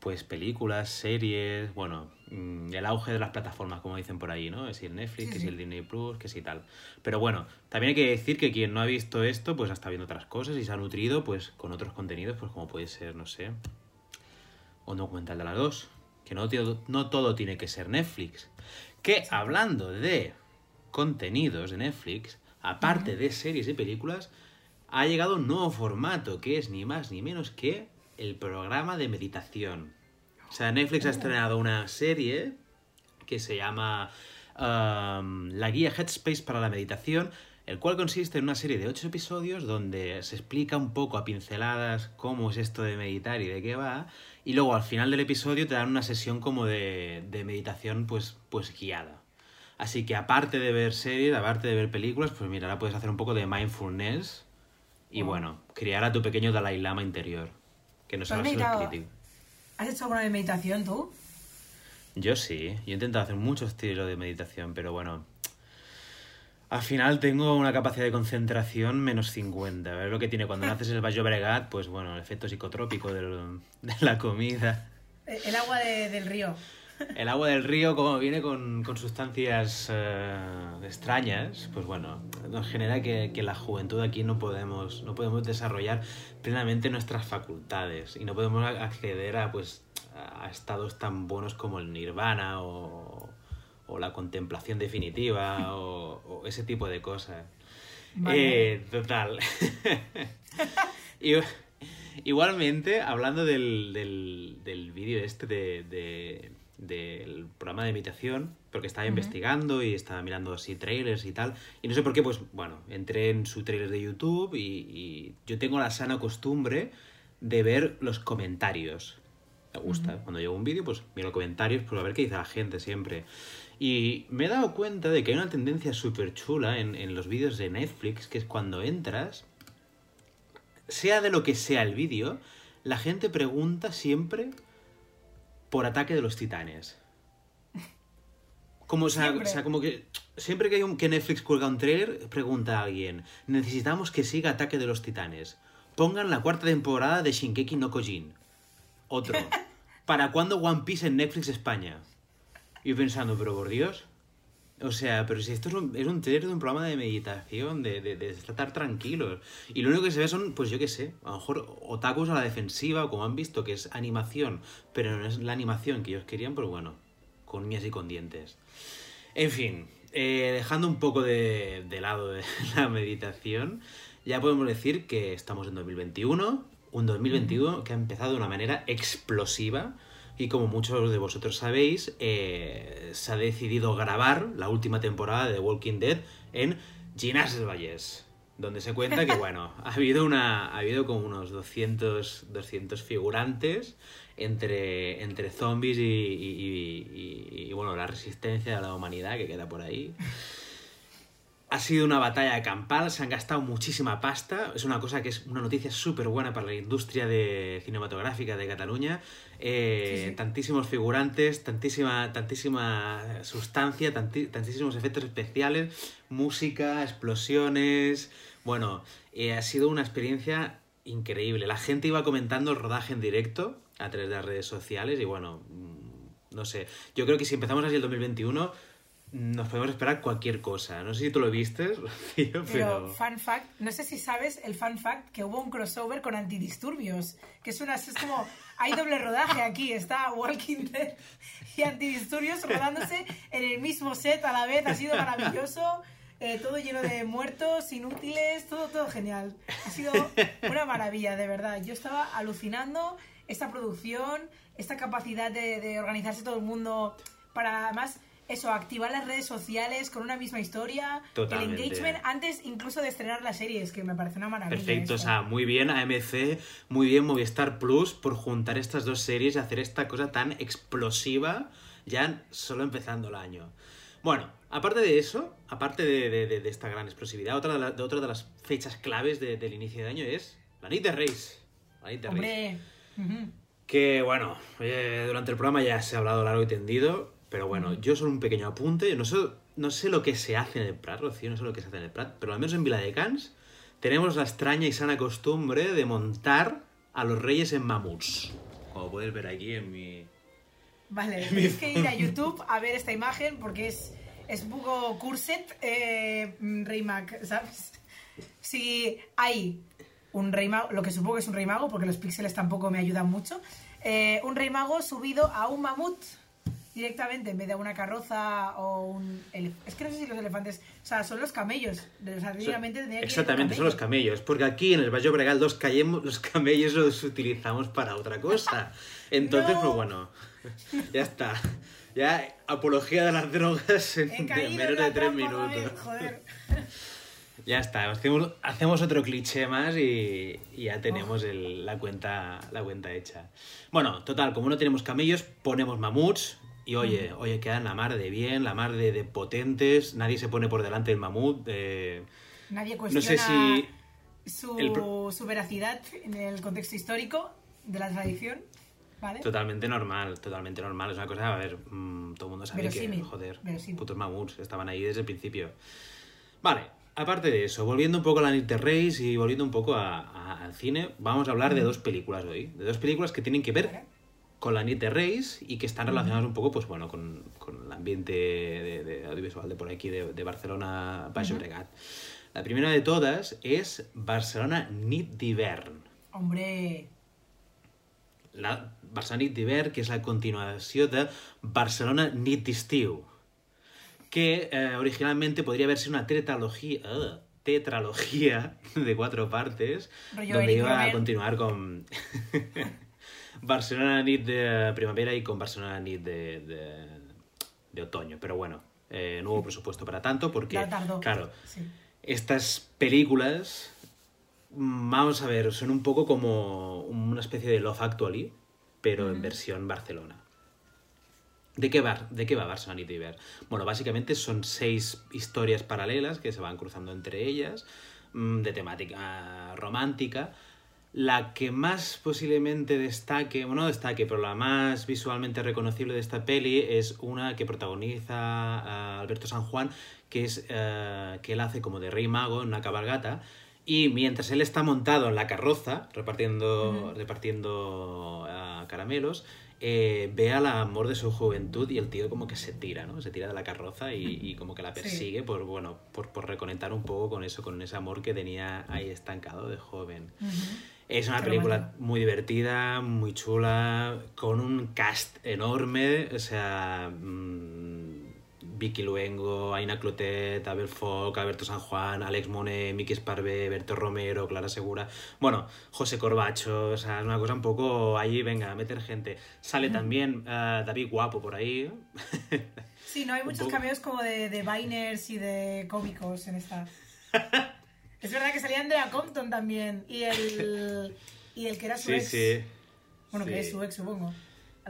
pues películas, series, bueno, el auge de las plataformas, como dicen por ahí, ¿no? Que si el Netflix, que si el Disney Plus, que si tal. Pero bueno, también hay que decir que quien no ha visto esto, pues ha estado viendo otras cosas y se ha nutrido, pues, con otros contenidos, pues como puede ser, no sé, un documental de las dos. Que no, no todo tiene que ser Netflix. Que hablando de contenidos de Netflix, aparte de series y películas, ha llegado un nuevo formato que es ni más ni menos que el programa de meditación. O sea, Netflix ha estrenado una serie que se llama um, La guía Headspace para la meditación, el cual consiste en una serie de ocho episodios donde se explica un poco a pinceladas cómo es esto de meditar y de qué va, y luego al final del episodio te dan una sesión como de, de meditación pues, pues guiada. Así que aparte de ver series, aparte de ver películas, pues mira, ahora puedes hacer un poco de mindfulness y bueno, criar a tu pequeño Dalai Lama interior, que no ¿Tú has solo es meditado? crítico. ¿Has hecho alguna meditación tú? Yo sí, yo he intentado hacer mucho estilo de meditación, pero bueno. Al final tengo una capacidad de concentración menos 50. ¿Ves lo que tiene cuando naces el Bajo Bregat? Pues bueno, el efecto psicotrópico del- de la comida. El agua de- del río. El agua del río, como viene con, con sustancias eh, extrañas, pues bueno, nos genera que, que la juventud aquí no podemos, no podemos desarrollar plenamente nuestras facultades y no podemos acceder a, pues, a estados tan buenos como el nirvana o, o la contemplación definitiva o, o ese tipo de cosas. Vale. Eh, total. Y- Igualmente, hablando del, del, del vídeo este de, de- del programa de meditación, porque estaba investigando y estaba mirando así trailers y tal, y no sé por qué, pues bueno, entré en su trailer de YouTube y, y yo tengo la sana costumbre de ver los comentarios. Me gusta, cuando llego un vídeo, pues miro comentarios, pues a ver qué dice la gente siempre. Y me he dado cuenta de que hay una tendencia súper chula en, en los vídeos de Netflix, que es cuando entras, sea de lo que sea el vídeo, la gente pregunta siempre por ataque de los titanes. Como, o sea, o sea, como que siempre que hay un, que Netflix cuelga un trailer, pregunta a alguien, necesitamos que siga Ataque de los Titanes. Pongan la cuarta temporada de Shinkeki no Kojin. Otro. ¿Para cuándo One Piece en Netflix España? Y yo pensando, pero por Dios. O sea, pero si esto es un, es un trailer de un programa de meditación, de, de, de estar tranquilos. Y lo único que se ve son, pues yo qué sé, a lo mejor otakus a la defensiva, o como han visto que es animación, pero no es la animación que ellos querían, pues bueno, con uñas y con dientes. En fin, eh, dejando un poco de, de lado de la meditación, ya podemos decir que estamos en 2021, un 2021 que ha empezado de una manera explosiva y como muchos de vosotros sabéis, eh, se ha decidido grabar la última temporada de Walking Dead en Ginás del Vallés, donde se cuenta que, bueno, ha habido, una, ha habido como unos 200, 200 figurantes entre, entre zombies y, y- y- y- y, bueno, la resistencia de la humanidad que queda por ahí. Ha sido una batalla campal, se han gastado muchísima pasta. Es una cosa que es una noticia súper buena para la industria de cinematográfica de Cataluña. Eh, Sí, sí. Tantísimos figurantes, tantísima, tantísima sustancia, tanti- tantísimos efectos especiales, música, explosiones. Bueno, eh, ha sido una experiencia increíble. La gente iba comentando el rodaje en directo a través de las redes sociales y bueno, mm, no sé. Yo creo que si empezamos así el 2021 nos podemos esperar cualquier cosa. No sé si tú lo viste, Rocío, Pero, pero... fun fact, no sé si sabes el fun fact que hubo un crossover con antidisturbios, que es una es como hay doble rodaje aquí, está Walking Dead y antidisturbios rodándose en el mismo set a la vez, ha sido maravilloso, eh, todo lleno de muertos, inútiles, todo todo genial. Ha sido una maravilla, de verdad. Yo estaba alucinando esta producción, esta capacidad de, de organizarse todo el mundo para además eso, activar las redes sociales con una misma historia, Totalmente. el engagement antes incluso de estrenar las series, que me parece una maravilla. Perfecto, o sea, muy bien AMC, muy bien Movistar Plus por juntar estas dos series y hacer esta cosa tan explosiva ya solo empezando el año. Bueno, aparte de eso, aparte de, de- esta gran explosividad, otra de, la- de- otra de las fechas claves de- del inicio de año es la Nit de Reis. La Nit de Reis. Que bueno, eh, durante el programa ya se ha hablado largo y tendido, pero bueno, yo solo un pequeño apunte. No sé, no sé lo que se hace en el Prat, Rocío, no sé lo que se hace en el Prat, pero al menos en Viladecans tenemos la extraña y sana costumbre de montar a los reyes en mamuts. Como puedes ver aquí en mi... Vale, tenéis que ir a YouTube a ver esta imagen porque es, es un poco curset eh, mm, Rey Mac, ¿sabes? Si hay un rey mago, lo que supongo que es un rey mago porque los píxeles tampoco me ayudan mucho, eh, un rey mago subido a un mamut directamente en vez de una carroza o un... Es que no sé si los elefantes... O sea, son los camellos. O sea, Exactamente, son los camello. camellos, porque aquí en el Valle Bregal los, callemos- los camellos los utilizamos para otra cosa. Entonces, No. pues bueno, ya está. Ya apología de las drogas en menos de tres minutos. joder. Ya está, hacemos, hacemos otro cliché más y, y ya tenemos el- la, cuenta, la cuenta hecha. Bueno, total, como no tenemos camellos, ponemos mamuts y oye, oye, quedan la mar de bien, la mar de, de potentes, nadie se pone por delante del mamut. eh, Nadie no cuestiona sé si... su, el su veracidad en el contexto histórico de la tradición, ¿vale? Totalmente normal, totalmente normal. Es una cosa, a ver, mm, todo el mundo sabe Verosímil, que, joder, verosímil. putos mamuts estaban ahí desde el principio. Vale, aparte de eso, volviendo un poco a la Reis y volviendo un poco a- a- al cine, vamos a hablar de dos películas hoy. De dos películas que tienen que ver Vale. Con la Nit de Reis y que están relacionadas un poco, pues bueno, con, con el ambiente de, de audiovisual de por aquí, de, de Barcelona, Baix Llobregat. La primera de todas es Barcelona Nit d'hivern. Hombre, la Barcelona Nit d'hivern, que és la continuació de Barcelona Nit d'estiu, que eh, originalmente podría haber sido una tetralogía, ugh, tetralogía de cuatro partes, Rollo donde Eric iba a Romer. continuar con Barcelona Nit de primavera y con Barcelona Nit de, de, de otoño. Pero bueno, eh, no hubo presupuesto para tanto porque, ya tardó. claro, Sí. estas películas, vamos a ver, son un poco como una especie de Love Actually, pero en versión Barcelona. ¿De qué, va, ¿De qué va Barcelona y Ver? Bueno, básicamente son seis historias paralelas que se van cruzando entre ellas, mm, de temática romántica. La que más posiblemente destaque, bueno, no destaque, pero la más visualmente reconocible de esta peli es una que protagoniza a Alberto San Juan, que es eh, que él hace como de rey mago en una cabalgata. Y mientras él está montado en la carroza, repartiendo, repartiendo ah, caramelos, eh, ve al amor de su juventud y el tío como que se tira, ¿no? Se tira de la carroza y, y como que la Sí. persigue por, bueno, por, por reconectar un poco con eso, con ese amor que tenía ahí estancado de joven. Es una película muy divertida, muy chula, con un cast enorme, o sea, mm, Vicky Luengo, Aina Clotet, Abel Foc, Alberto San Juan, Alex Monet, Miki Esparvé, Berto Romero, Clara Segura, bueno, José Corbacho, o sea, es una cosa un poco ahí, venga, a meter gente. Sale también eh, David Guapo por ahí, Sí, no hay muchos poco. cameos como de, de Biners y de cómicos en esta. es verdad que salía Andrea Compton también y el, y el que era su Sí, ex. sí. Bueno, que es su ex, supongo.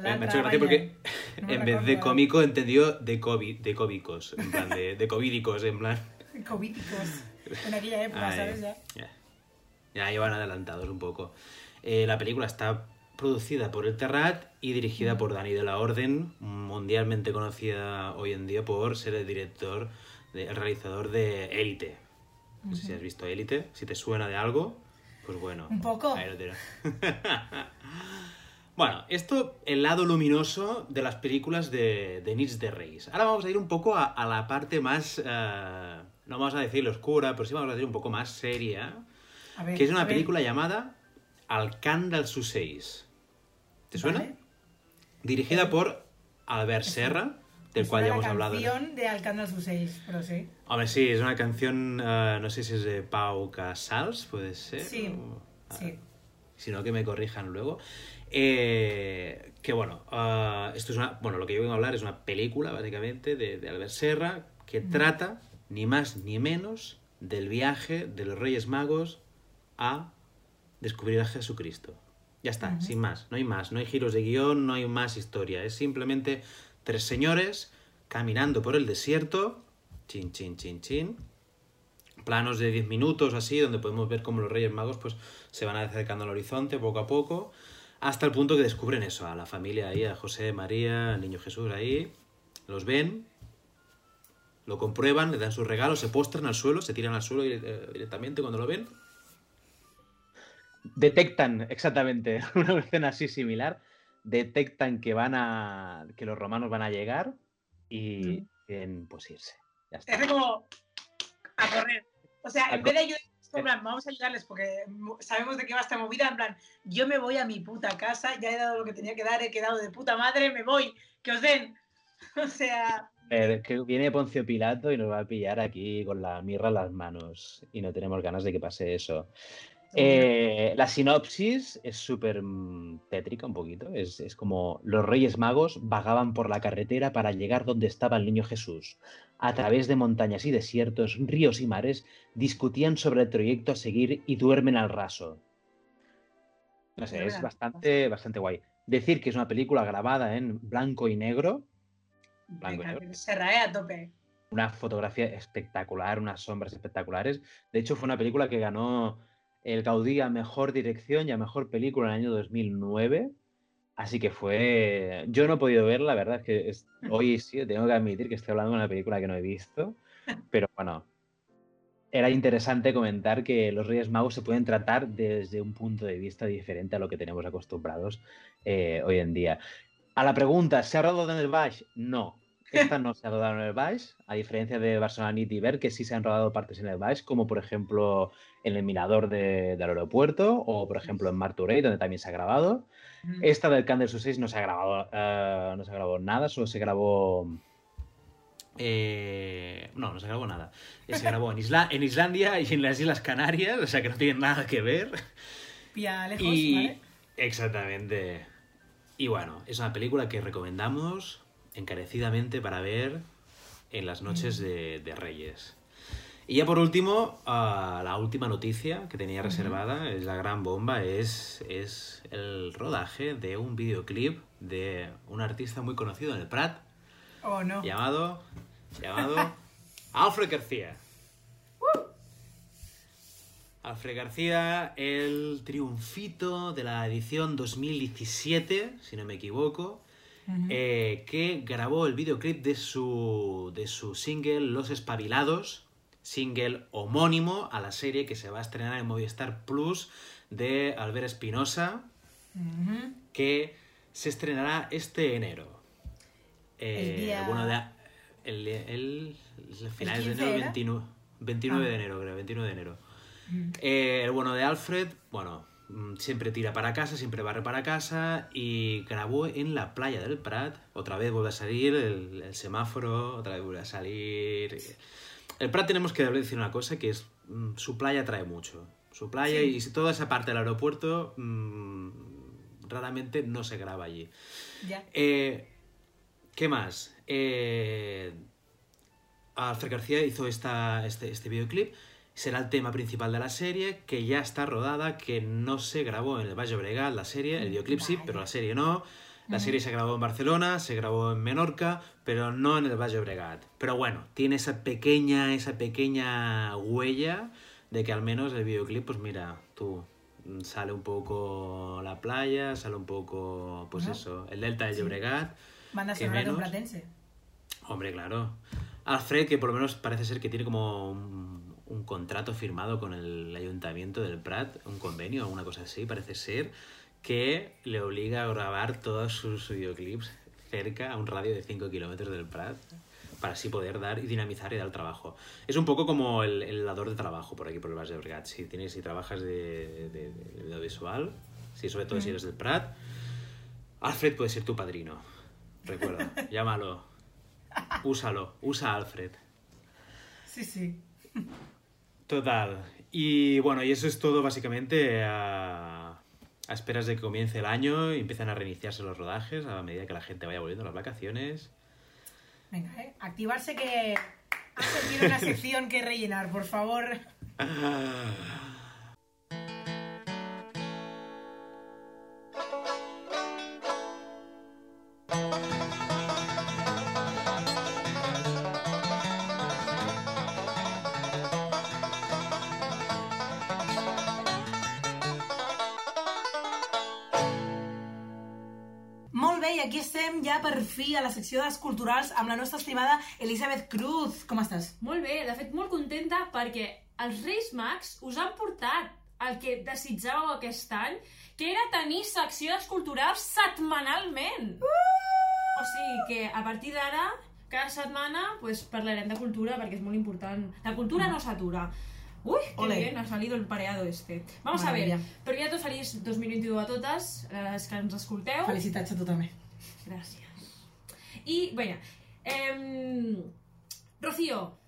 Me ha hecho gracia porque No en vez de cómico entendió de COVID, de cómicos, en plan de, de covídicos, en plan. Covíticos. En aquella época, Ay, ¿sabes? Ya. ya. Ya iban adelantados un poco. Eh, la película está producida por El Terrat y dirigida por Dani de la Orden, mundialmente conocida hoy en día por ser el director, de- el realizador de Élite. No sé si has visto Élite, si te suena de algo, pues bueno. Un poco. ahí lo tienes. bueno, esto, el lado luminoso de las películas de, de Nits de Reis. Ahora vamos a ir un poco a, a la parte más, eh, no vamos a decir oscura, pero sí vamos a decir un poco más seria, ver, que es una ver. película llamada Al Can dels Ocells. ¿Te suena? Vale. Dirigida por Albert Serra, del cual ya hemos la hablado. canción de Alcántara pero sí. Hombre, sí, es una canción, eh, no sé si es de Pau Casals, puede ser. Sí, o- ah, sí. Si no, que me corrijan luego. Eh, que bueno, ah, esto es una. Bueno, lo que yo vengo a hablar es una película, básicamente, de, de Albert Serra, que trata, ni más ni menos, del viaje de los Reyes Magos a descubrir a Jesucristo. Ya está, sin más. No hay más. No hay giros de guion, no hay más historia. Es simplemente tres señores caminando por el desierto. Chin, chin, chin, chin. Planos de 10 minutos así, donde podemos ver cómo los Reyes Magos pues, se van acercando al horizonte poco a poco. Hasta el punto que descubren eso, a la familia ahí, a José, María, al niño Jesús ahí. Los ven, lo comprueban, le dan sus regalos, se postran al suelo, se tiran al suelo eh, directamente cuando lo ven. Detectan exactamente una escena así similar. Detectan que van a. que los romanos van a llegar y quieren pues irse. Ya está. Es como a correr. O sea, A en vez de ayudar, en plan, vamos a ayudarles porque mo- sabemos de qué va esta movida. En plan, yo me voy a mi puta casa, ya he dado lo que tenía que dar, he quedado de puta madre, me voy, que os den. O sea, Eh, que viene Poncio Pilato y nos va a pillar aquí con la mirra en las manos y no tenemos ganas de que pase eso. Eh, la sinopsis es súper mm, tétrica un poquito. Es, es como los Reyes Magos vagaban por la carretera para llegar donde estaba el niño Jesús. A través de montañas y desiertos, ríos y mares, discutían sobre el trayecto a seguir y duermen al raso. No sé, es bastante, bastante guay. Decir que es una película grabada en blanco y negro, Blanco y negro. se rae a tope. una fotografía espectacular, unas sombras espectaculares. De hecho, fue una película que ganó el Gaudí a Mejor Dirección y a Mejor Película en el año 2009. Así que fue... Yo no he podido verla, la verdad es que es- hoy sí, tengo que admitir que estoy hablando de una película que no he visto. Pero bueno, era interesante comentar que los Reyes Magos se pueden tratar desde un punto de vista diferente a lo que tenemos acostumbrados eh, hoy en día. A la pregunta, ¿se ha rodado en el Baix? No. Esta no se ha rodado en el Baix, a diferencia de Barcelona y Ver, que sí se han rodado partes en el Baix, como por ejemplo en el mirador de- del aeropuerto o por ejemplo en Martorell, donde también se ha grabado. Esta del Can del Sussex no se ha grabado, eh, no se grabó nada, solo se grabó. eh, no, no se grabó nada. Eh, Se grabó en, Isla- en Islandia y en las Islas Canarias, o sea que no tienen nada que ver. Pilla lejos, Y ¿vale? exactamente. Y bueno, es una película que recomendamos encarecidamente para ver en las noches de, de Reyes. Y ya por último, ah, la última noticia que tenía reservada, es la gran bomba, es, es el rodaje de un videoclip de un artista muy conocido en el Prat, Oh, no. llamado, llamado Alfred García. Alfred García, el triunfito de la edición 2017, si no me equivoco, eh, que grabó el videoclip de su, de su single Los Espabilados, single homónimo a la serie que se va a estrenar en Movistar Plus de Albert Espinosa, que se estrenará este enero. Eh, El día- bueno, de- el, el- el finales de 15 enero, era? 29, 29 de enero, creo, 29 de enero. Eh, el bueno de Alfred, bueno, siempre tira para casa, siempre barre para casa y grabó en la playa del Prat. Otra vez vuelve a salir el, el semáforo, otra vez vuelve a salir. El Prat tenemos que decir una cosa, que es mm, su playa trae mucho. Su playa Sí. y toda esa parte del aeropuerto mm, raramente no se graba allí. Ya. Eh, ¿Qué más? Eh, Alfred García hizo esta, este, este videoclip. Será el tema principal de la serie, que ya está rodada, que no se grabó en el Valle Obregat, la serie. El videoclip sí, pero la serie no. La serie se grabó en Barcelona, se grabó en Menorca, pero no en el Valle Obregat. Pero bueno, tiene esa pequeña, esa pequeña huella de que al menos el videoclip, pues mira, tú mm, sale un poco la playa, sale un poco, pues eso, el delta del Llobregat. Banda ¿Qué sonora menos? platense. Hombre, claro. Alfred, que por lo menos parece ser que tiene como un, un contrato firmado con el ayuntamiento del Prat, un convenio o una cosa así, parece ser, que le obliga a grabar todos sus videoclips cerca, a un radio de 5 kilómetros del Prat, para así poder dar y dinamizar y dar trabajo. Es un poco como el, el dador de trabajo por aquí, por el Valle de Obregat. Si, tienes, si trabajas de, de, de- de audiovisual, si, sobre todo si eres del Prat, Alfred puede ser tu padrino. Recuerda, llámalo. Úsalo, usa a Alfred. Sí, sí. Total. Y bueno, y eso es todo básicamente a, a esperas de que comience el año y empiecen a reiniciarse los rodajes a medida que la gente vaya volviendo a las vacaciones. Venga, ¿eh? Activarse que tiene una sección que rellenar, por favor. per fi a la secció dels culturals amb la nostra estimada Elisabet Cruz. Com estàs? Molt bé, de fet molt contenta perquè els Reis Mags us han portat el que desitjàveu aquest any, que era tenir seccions culturals setmanalment. O sigui que a partir d'ara, cada setmana, pues, parlarem de cultura perquè és molt important. La cultura no s'atura. Uy, qué Ole. bien, ha salido el pareado este. Vamos a ver, Maravilla. primer de tot, feliç 2022 a totes les que ens escolteu. Felicitats a tu també. Gràcies. I, bé, eh, Rocío,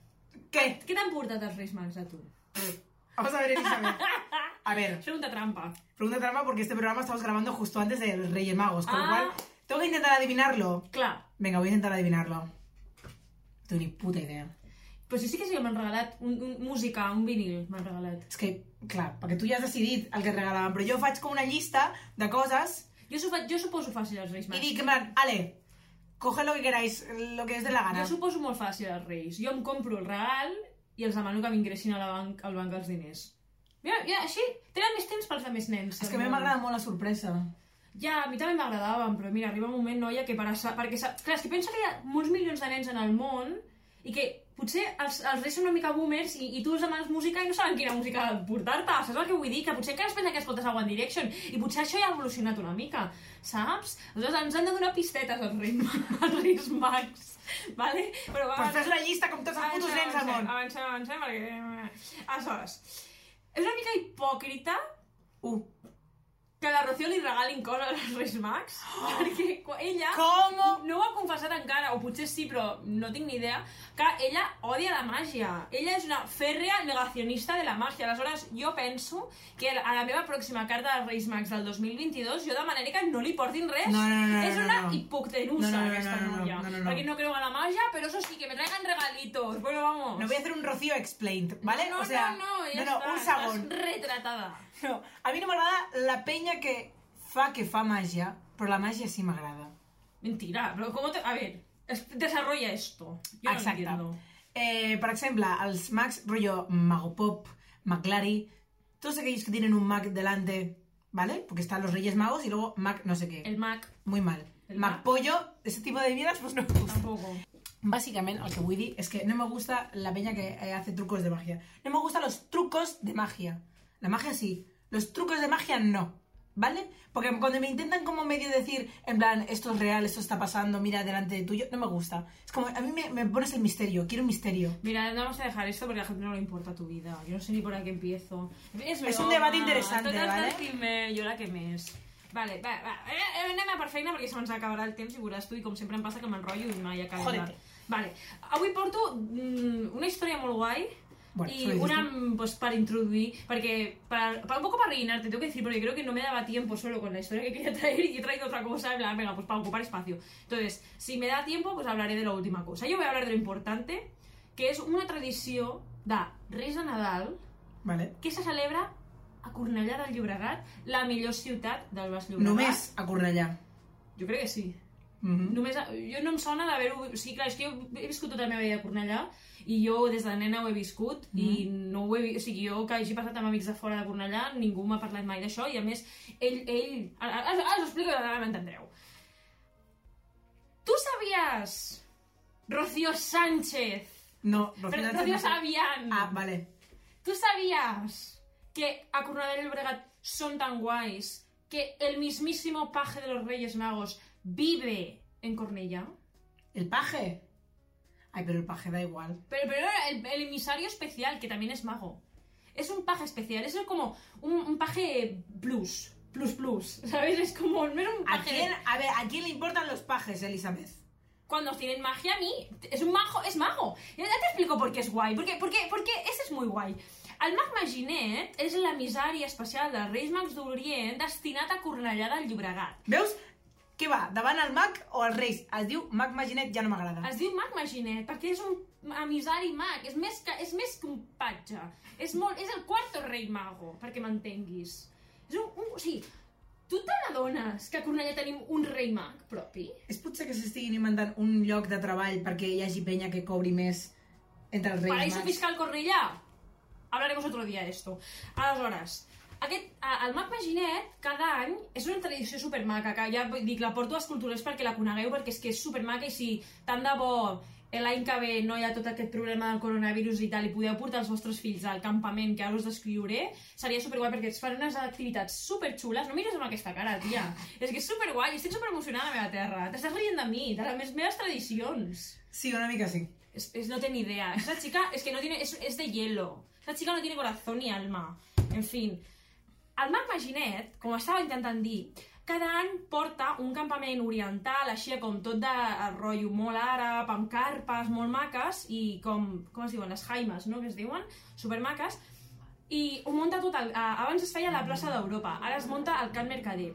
¿Qué? què t'han portat els Reis Mags a tu? Vamos a ver, Elizabeth. A ver, Pregunta trampa. pregunta trampa porque este programa estamos grabando justo antes de los Reyes Magos, con lo Ah. cual tengo que intentar adivinarlo. Clar, Venga, voy a intentar adivinarlo. No tengo ni puta idea. però si sí que sí que m'han regalat un, un, música, un vinil, m'han regalat. És que, clar, perquè tu ja has decidit el que et regalaven, però jo faig com una llista de coses Jo, sufa, jo suposo fàcil els Reis i Mags. dic, en plan, ale, coge lo que queráis, lo que es de la gana. Jo suposo molt fàcil els Reis. Jo em compro el regal i els demano que m'ingressin a la banc, al banc els diners. Mira, ja, així tenen més temps pels altres nens. És que a mi m'agrada molt la sorpresa. Ja, a mi també m'agradaven, però mira, arriba un moment, noia, que per Perquè, clar, és que pensa que hi ha molts milions de nens en el món i que potser els, els reis són una mica boomers i, i tu els demanes música i no saben quina música portar-te, saps el que vull dir? Que potser encara es pensa que escoltes a One Direction i potser això ja ha evolucionat una mica, saps? Aleshores ens han de donar pistetes als reis, als reis mags, vale? Però va, Pues fes la llista com tots els putos nens del món. Avancem, avancem, perquè... Aleshores, és una mica hipòcrita Uh, que la Rocío li regalin coses als Reis Mags, perquè quan ella com? no ho ha confessat encara, o potser sí, però no tinc ni idea, que ella odia la màgia. Ella és una fèrrea negacionista de la màgia. Aleshores, jo penso que a la meva pròxima carta dels Reis Mags del 2022 jo demanaré que no li portin res. No, no, no, és no, una no. hipotenusa, No, no, no, aquesta no, no, no, no, no. Perquè no creo en la màgia, però eso sí, que me traigan regalitos. Bueno, vamos. No voy a hacer un Rocío explained, ¿vale? No, no, o sea, no, no, no, està, un estàs retratada. No, a mi no m'agrada la que fa que fa màgia, però la màgia sí m'agrada. Mentira, però com te... A ver, es- desarrolla esto. No Exacte. entiendo. Eh, per exemple, els mags rollo Magopop, Maclari, todos aquellos que tienen un mag delante, ¿vale? Porque están los Reyes Magos y luego mag no sé qué. El Mac Muy mal. El Mag Mac. Pollo, ese tipo de bebidas, pues no me gusta. tampoco. Básicamente, el que vull dir es que no me gusta la peña que eh, hace trucos de magia. No me gustan los trucos de magia. La magia sí, los trucos de magia no. ¿Vale? Porque cuando me intentan como medio decir, en plan, esto es real, esto está pasando, mira delante de tuyo, no me gusta. Es como, a mí me, me pones el misterio, quiero un misterio. Mira, no vamos a dejar esto porque a la gente no le importa tu vida. Yo no sé ni por aquí empiezo. Es, Es un debate interesante, vale? primer, jo la que més. Vale, va, va. Eh, eh, anem a per feina perquè se'ns acabarà el temps i veuràs tu i com sempre em passa que m'enrotllo i mai. Jódete. Vale. Avui porto mm, una història molt guai Bueno, y una pues para introduir, porque para, para un poco para rellenarte, tengo que decir, porque creo que no me daba tiempo solo con la historia que quería traer y he traído otra cosa, en plan, venga, pues para ocupar espacio. Entonces, si me da tiempo, pues hablaré de la última cosa. Yo voy a hablar de lo importante, que és una tradició de Reis de Nadal ¿Vale? que se celebra a Cornellà del Llobregat, la millor ciutat del Baix Llobregat. Només a Cornellà. Jo crec que sí. Mhm. Només, jo no em sona d'haver-ho... O sigui, clar, és que jo he viscut tota la meva vida a Cornellà i jo des de nena ho he viscut i no ho he. O sigui, jo que hagi passat amb amics de fora de Cornellà, ningú m'ha parlat mai d'això i a més, ell... ell ara, ara, ara us ho explico i ara m'entendreu. Tu sabies, Rocío Sánchez, No, però Rocío Rocío Sánchez- Sabian, Ah, vale. ¿Tú sabías que a Cornellà y Llobregat son tan guays que el mismísimo paje de los Reyes Magos vive en Cornellà? ¿El paje? Ay, pero el paje da igual. Pero, pero el, el emisario especial, que también es mago. Es un paje especial, es como un, un paje plus, plus plus, ¿sabes? Es como no era un ¿A paje... quién, a ver, ¿a quién le importan los pajes, Elizabeth? Cuando tienen magia a mí, es un mago, es mago. Ya te explico por qué es guay, porque, porque, porque ese es muy guay. El mag Maginet és l'emissari especial dels Reis Mags d'Orient destinat a Cornellà del Llobregat. Veus? Què va? Davant el mag o els reis? Es diu Mag Maginet, ja no m'agrada. Es diu mag Maginet perquè és un emissari mag, és més que, és més que un patge. És, molt, és el quarto rei mago, perquè m'entenguis. És un, un, o sigui, tu te n'adones que a Cornellà tenim un rei mag propi? És potser que s'estiguin inventant un lloc de treball perquè hi hagi penya que cobri més entre els reis Paraíso mags. fiscal Cornellà. Hablaremos otro día de esto. Aleshores, aquest, a- el Mag Maginet, cada any, és una tradició supermaca, que ja dir, la porto als culturals perquè la conegueu, perquè és que és supermaca i si tant de bo eh, l'any que ve no hi ha tot aquest problema del coronavirus i tal, i podeu portar els vostres fills al campament que ara us descriuré, seria superguai perquè es fan unes activitats superxules. No mires amb aquesta cara, tia. És que és superguai, estic superemocionada a la meva terra. T'estàs rient de mi, de les meves tradicions. Sí, una mica sí. Es, es- no tiene idea. Esa chica es que no tiene. Es, es de hielo. Esa chica no tiene corazón ni alma. En fin. El Mag Maginet, com estava intentant dir, cada any porta un campament oriental, així com tot de rotllo molt àrab, amb carpes molt maques, i com, com es diuen, les jaimes, no?, que es diuen, supermaques, i ho munta tot, el, eh, abans es feia a la plaça d'Europa, ara es munta al Can Mercader.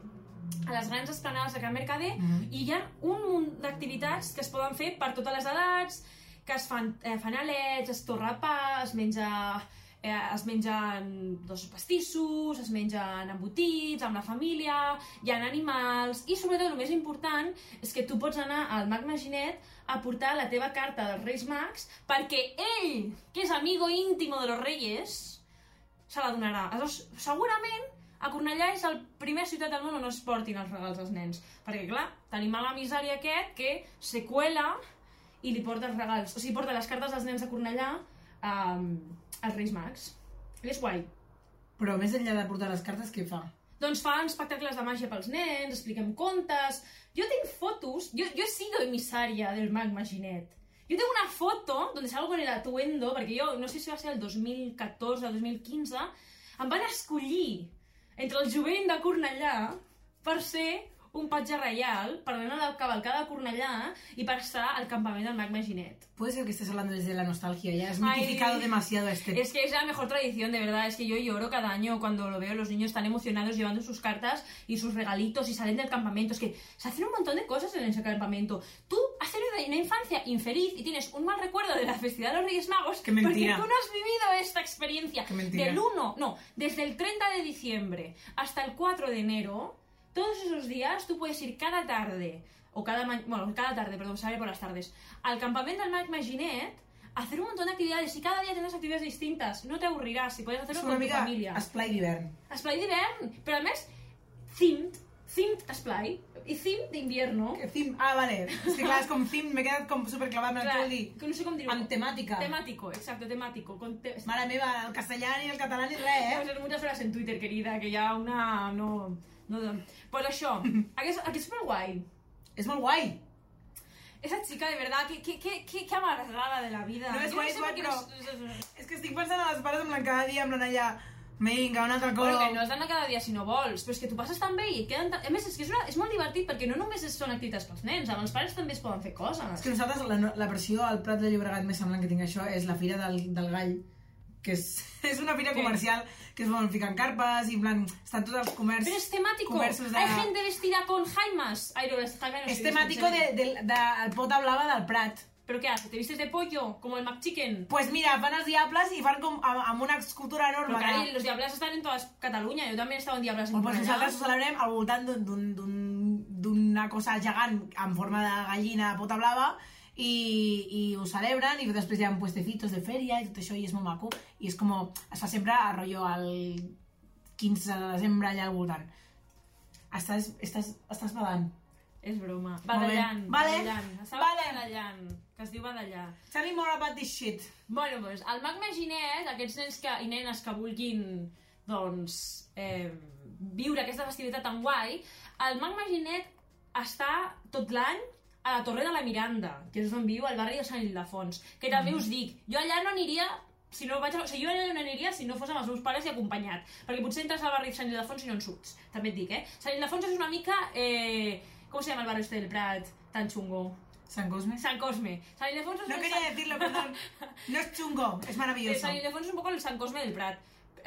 A les grans esplanades de Can Mercader i hi ha un munt d'activitats que es poden fer per totes les edats, que es fan eh, fanalets, es torra pa, es menja eh, es mengen dos pastissos, es mengen embotits amb la família, hi ha animals i sobretot el més important és que tu pots anar al Mag Maginet a portar la teva carta dels Reis Mags perquè ell, que és amigo íntimo de los Reyes, se la donarà. Aleshores, segurament a Cornellà és la primera ciutat del món on es portin els regals als nens. Perquè, clar, tenim a l'emissari aquest que se cuela i li porta els regals. O sigui, porta les cartes dels nens de Cornellà um, als Reis Mags. És guai. Però més enllà de portar les cartes, què fa? Doncs fan espectacles de màgia pels nens, expliquem contes... Jo tinc fotos, jo, jo he sido emisària del mag Maginet. Jo tengo una foto donde salgo con el atuendo, perquè jo, no sé si va ser el 2014 o 2015, em van escollir entre el jovent de Cornellà per ser un patge reial, per anar a la cavalcada de Cornellà per estar al campament del mag Maginet. Puede ser que estés hablando desde la nostalgia, ya has Ay, mitificado demasiado este... Es que es la mejor tradición, de verdad. Es que yo lloro cada año cuando lo veo. Los niños están emocionados llevando sus cartas y sus regalitos y salen del campamento. Es que se hacen un montón de cosas en ese campamento. Tú has tenido una infancia infeliz y tienes un mal recuerdo de la festividad de los Reyes Magos Qué mentira. porque tú no has vivido esta experiencia. Qué mentira. Del 1, no, desde el 30 de diciembre hasta el 4 de enero, todos esos días tú puedes ir cada tarde, o cada bueno, cada tarde, perdón, sale por las tardes, al campamento del Mag Maginet a hacer un montón de actividades y cada día tendrás actividades distintas. No te aburrirás y puedes hacerlo con tu mica familia. esplai d'hivern. Esplai d'hivern, però a més, themed, themed esplai, i themed d'invierno. Theme... Ah, vale. És que clar, és com theme, m'he quedat com superclavat, me l'he dir. que no sé com dir-ho. Amb temàtica. Temático, exacto, temático. Con te- Mare meva, el castellà ni el català ni res, eh? Pues muchas horas en Twitter, querida, que ya una... No, no, pues això, aquest, aquest és superguai. És molt guai. Esa chica, de verdad, que, que, que, que, que amargada de la vida. No és guai, sé guai, per què però- no és- que estic pensant a les pares en plan cada dia, en plan allà... Vinga, un altre Bueno, cop. que no has d'anar cada dia si no vols, però és que tu passes tan bé i et queden... Tan... A més, és que és, una... és molt divertit perquè no només és- són activitats pels nens, amb els pares també es poden fer coses. És que nosaltres, la, no- la versió al Prat de Llobregat més semblant que tinc això és la Fira del, del Gall, que és, és una fira Què? comercial que es volen ficar en carpes i en plan, estan tots els comerç, Pero es temático. comerços de... Hay gente vestida con jaimas. Ay, no, es jaime no És sé, temàtico no de, de, de, pota blava del Prat. ¿Pero qué haces? ¿Te vistes de pollo? Como el McChicken. Pues mira, fan els diables i fan com amb, amb una escultura enorme. Pero caray, que- los diablas están en toda Cataluña. Yo también he estado en diablas en Bueno, pues nosaltres ho celebrem al voltant d'un- d'un d'un d'una cosa gegant en forma de gallina pota blava i, i ho celebren i després hi ha puestecitos de fèria i tot això i és molt maco i és com, es fa sempre a rotllo al 15 de desembre allà al voltant estàs, estàs, estàs badant És broma. Badallant. Vale. Badallant. Estava Vale. badallant. Que es diu badallar. tell me more about this shit Bueno, doncs, el mag Maginet, aquests nens que, i nenes que vulguin doncs, eh, viure aquesta festivitat tan guai, el mag Maginet està tot l'any a la Torre de la Miranda, que és on viu el barri de Sant Ildefons, que també us dic, jo allà no aniria si no vaig a... O sigui, jo allà no aniria si no fos amb els meus pares i acompanyat, perquè potser entres al barri de Sant Ildefons i no en surts, també et dic, eh? Sant Ildefons és una mica... Eh, com se llama el barri este del Prat, tan chungo? Sant Cosme San Cosme. San Ildefonso es no quería San- decirlo perdón no es chungo es maravilloso San Ildefonso es un poco el San Cosme del Prat.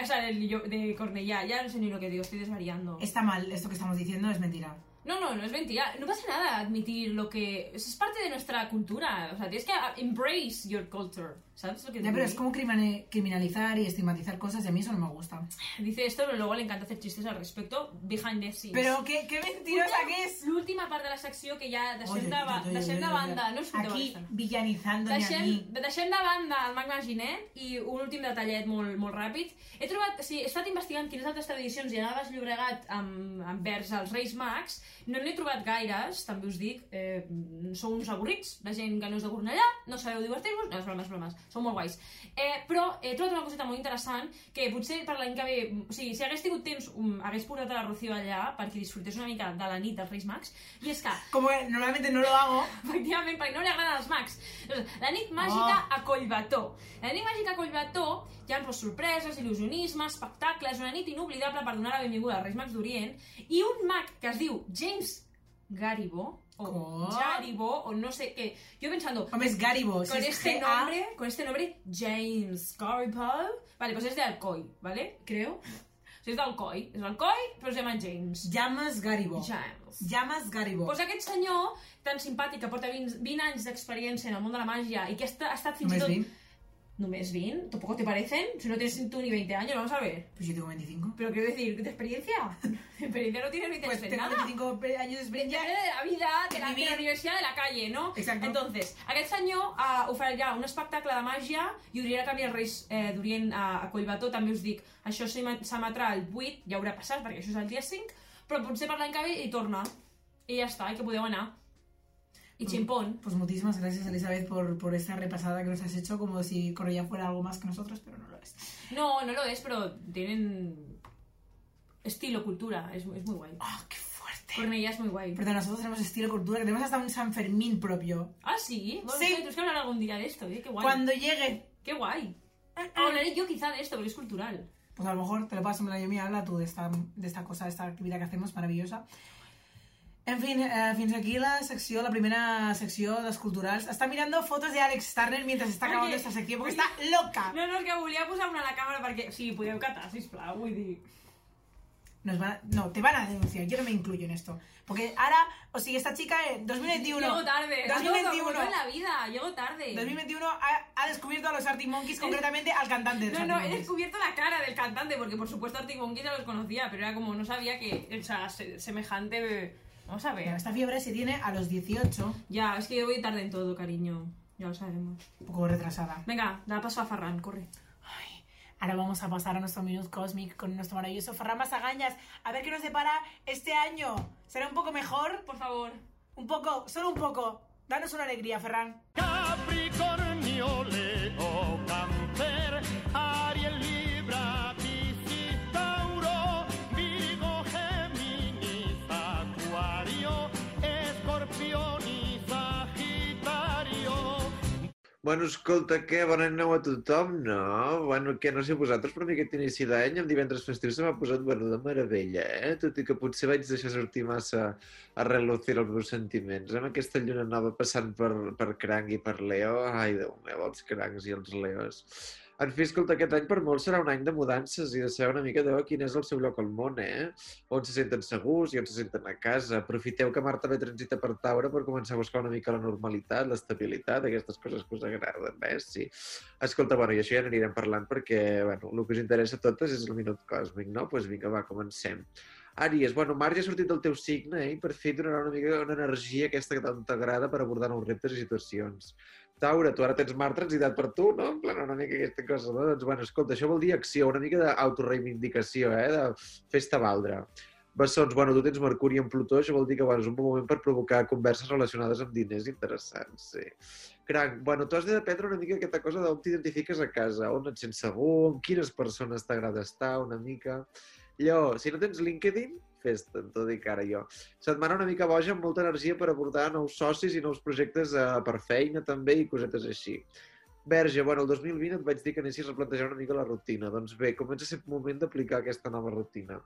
O sea, el de Cornellá. Ya no sé ni lo que digo, estoy desvariando. está mal esto que estamos diciendo es mentira No, no, no es mentira. No pasa nada admitir lo que... Es parte de nuestra cultura. O sea, tienes que embrace your culture. ¿Sabes lo que Ya, pero es como criminalizar y estigmatizar cosas y a mí eso no me gusta. Dice esto, pero luego le encanta hacer chistes al respecto. Behind the scenes. Però que, que mentirosa que és! L'última part de la secció que ja deixem, de, ba- deixem de banda... No us fonteu Aquí bastant. villanizándome a Deixem, mí. deixem de banda el Mag Maginet i un últim detallet molt, molt ràpid. He trobat, o sigui, he estat investigant quines altres tradicions hi ha a Baix Llobregat amb, envers els Reis Mags. No n'he trobat gaires, també us dic. Eh, sou uns avorrits, la gent que no és de Cornellà, no sabeu divertir-vos, no, és bromes, bromes, sou molt guais. Eh, però he trobat una coseta molt interessant que potser per l'any que ve, o sigui, si hagués tingut temps, um, hagués portat a la Rocío allà perquè disfrutés una mica de la nit dels Reis Mags, i és que Como que normalmente no lo hago. Efectivament, perquè no li agraden els mags. La nit màgica Oh. a Collbató. La nit màgica a Collbató hi ha doncs, sorpreses, il·lusionisme, espectacles, una nit inoblidable per donar la benvinguda als Reis Mags d'Orient i un mag que es diu James Garibó, o Com? Jaribó, o no sé qué. Yo pensando, Hombre, es Garibo. si con es este G-A. nombre, con este nombre, James Garibó, vale, pues es de Alcoy, ¿vale? Creo. O sigui, és d'Alcoy, és d'Alcoy, però es llama James. Llamas Garibo. James. Llamas Garibo. Pues aquest senyor, tan simpàtic, que porta 20, 20 anys d'experiència en el món de la màgia i que ha, esta- ha estat fins i tot... 20. ¿Només 20? ¿Tampoco te parecen? Si no tienes tú ni 20 años, vamos a ver. Pues yo tengo 25. Pero quiero decir, ¿de experiencia? ¿De experiencia no tienes 20 Pues años de tengo nada? 25 pe- años de experiencia. de la vida, de la, de la universidad, de la calle, no? Exacto. Entonces, aquest senyor uh, oferirà un espectacle de màgia i obrirà camí als Reis eh, d'Orient a, a Collbató, també us dic, això s'emetrà el 8, ja haurà passat, perquè això és el dia 5, però potser per l'any que ve hi torna. I ja està, i que podeu anar. I ximpón. Pues muchísimas gracias, Elizabeth, por, por esta repasada que nos has hecho, como si Correa fuera algo más que nosotros, pero no lo es. No, no lo es, pero tienen estilo, cultura, es, es muy guay. ¡Ah, qué fuerte! Cornellà es muy guay. Perdón, nosotros tenemos estilo cultura, que tenemos hasta un San Fermín propio. Ah, sí. Bueno, Sí. Tenemos que hablar algún día de esto, ¿eh? Qué guay. Cuando llegue, Qué guay. Hablaré yo quizá de esto, porque es cultural. pues a lo mejor te lo paso, me la yo y habla tú de esta, de esta cosa, de esta actividad que hacemos maravillosa. En fin, eh, fins aquí la secció, la primera secció dels culturals. Està mirando fotos de Alex Turner mientras está Oye, acabando esta secció, porque está loca. No, no, és que volia posar una a la càmera perquè... O sigui, podeu catar, sisplau, vull dir... Nos van a- no, te van a denunciar, yo no me incluyo en esto. Porque ahora, o sea, esta chica en 2021... Llego tarde. A todo, 2021, como todo en la vida, llego tarde. 2021 ha, ha descubierto a los Arctic Monkeys, concretamente al cantante de los No, no, he descubierto la cara del cantante, porque por supuesto Arctic Monkeys ya los conocía, pero era como, no sabía que, o sea, se- semejante... Vamos a ver. esta fiebre se tiene a los 18, Ya, es que yo voy tarde en todo, cariño. Ya lo sabemos. un poco retrasada. Venga, da paso a Farran, corre. Ay, ahora vamos a pasar a nuestro Minute Cosmic con nuestro maravilloso Ferran Masagañas. A ver qué nos depara este año. ¿Será un poco mejor? Por favor. Un poco, solo un poco. Danos una alegría, Ferran. Capricornio, Bueno, escolta, què? Bona nou a tothom, no? Bueno, què, no sé vosaltres, però a mi aquest inici d'any, amb divendres festiu, se m'ha posat, bueno, de meravella, eh? Tot i que potser vaig deixar sortir massa a relucir els meus sentiments. Amb aquesta lluna nova passant per, per cranc i per Leo, ai, Déu meu, els crancs i els leos. En fi, escolta, aquest any per molts serà un any de mudances i de saber una mica de quin és el seu lloc al món, eh? On se senten segurs i on se senten a casa. Aprofiteu que Marta ve transita per Taure per començar a buscar una mica la normalitat, l'estabilitat, aquestes coses que us agraden, eh? Sí. Escolta, bueno, i això ja n'anirem parlant perquè, bueno, el que us interessa a totes és el minut còsmic, no? Doncs pues vinga, va, comencem. Àries, bueno, Mart ja ha sortit del teu signe, eh? i per fi donarà una mica una energia aquesta que tant t'agrada per abordar nous reptes i situacions. Taure, tu ara tens Mart transitat per tu, no? En plan, una mica aquesta cosa, no? Doncs, bueno, escolta, això vol dir acció, una mica d'autoreivindicació, eh? De festa valdre. Bessons, bueno, tu tens Mercuri en Plutó, això vol dir que bueno, és un bon moment per provocar converses relacionades amb diners interessants, sí. Cranc, bueno, tu has de dependre una mica aquesta cosa d'on t'identifiques a casa, on et sents segur, amb quines persones t'agrada estar, una mica... Lleó, si no tens LinkedIn, fes-te, t'ho dic ara jo. Setmana una mica boja amb molta energia per abordar nous socis i nous projectes eh, per feina també i cosetes així. Verge, bueno, el 2020 et vaig dir que anessis a replantejar una mica la rutina. Doncs bé, comença a ser moment d'aplicar aquesta nova rutina.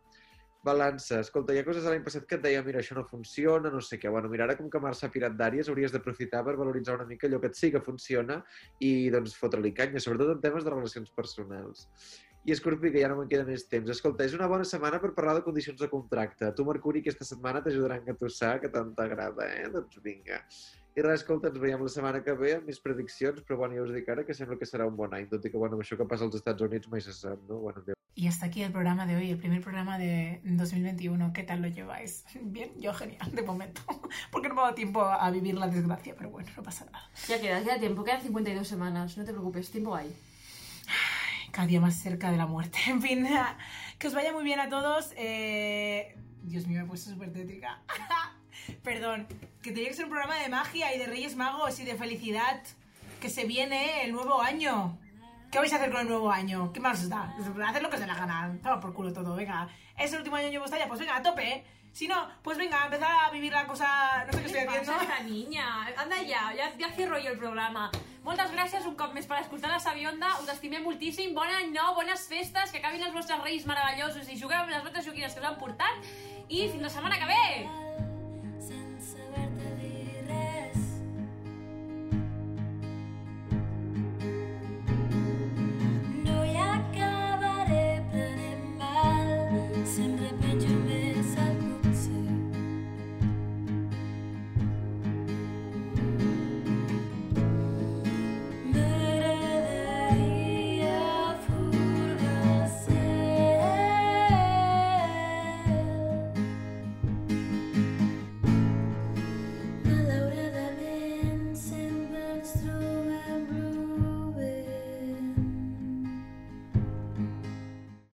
Balança, escolta, hi ha coses de l'any passat que et deia, mira, això no funciona, no sé què. Bueno, mira, ara com que Mars s'ha pirat d'àries, hauries d'aprofitar per valoritzar una mica allò que et sí que funciona i, doncs, fotre-li canya, sobretot en temes de relacions personals. I Escorpí, que ja no me'n queda més temps. Escolta, és una bona setmana per parlar de condicions de contracte. Tu, Mercuri, aquesta setmana t'ajudarà a engatussar, que tant t'agrada, eh? Doncs vinga. I res, escolta, ens veiem la setmana que ve amb més prediccions, però bueno, ja us dic ara que sembla que serà un bon any, tot i que bueno, amb això que passa als Estats Units mai se sap, no? Bueno, Déu. Y hasta aquí el programa de hoy, el primer programa de 2021. ¿Qué tal lo lleváis? Bien, yo genial, de momento. Porque no me ha dado tiempo a vivir la desgracia, pero bueno, no pasa nada. Ya queda, queda tiempo, quedan 52 semanas, no te preocupes, tiempo hay. Cada día más cerca de la muerte. En fin, que os vaya muy bien a todos. Eh, Dios mío, me he puesto súper tétrica. Perdón, que tenía que ser un programa de magia y de Reyes Magos y de felicidad. Que se viene el nuevo año. ¿Qué vais a hacer con el nuevo año? ¿Qué más os da? Hacer lo que os dé la gana. Toma por culo todo, venga. ¿Es el último año vuestra ya? Pues venga, a tope. Si no, pues venga, a empezar a vivir la cosa... No sé qué estoy ¿Qué haciendo. pasa esta niña? Anda ja, ja, ja cierro jo el programa. Moltes gràcies un cop més per escoltar la Sabionda, us estimem moltíssim, bon any nou, bones festes, que acabin els vostres reis meravellosos i jugueu amb les botes joguines que us han portat i fins la setmana que ve!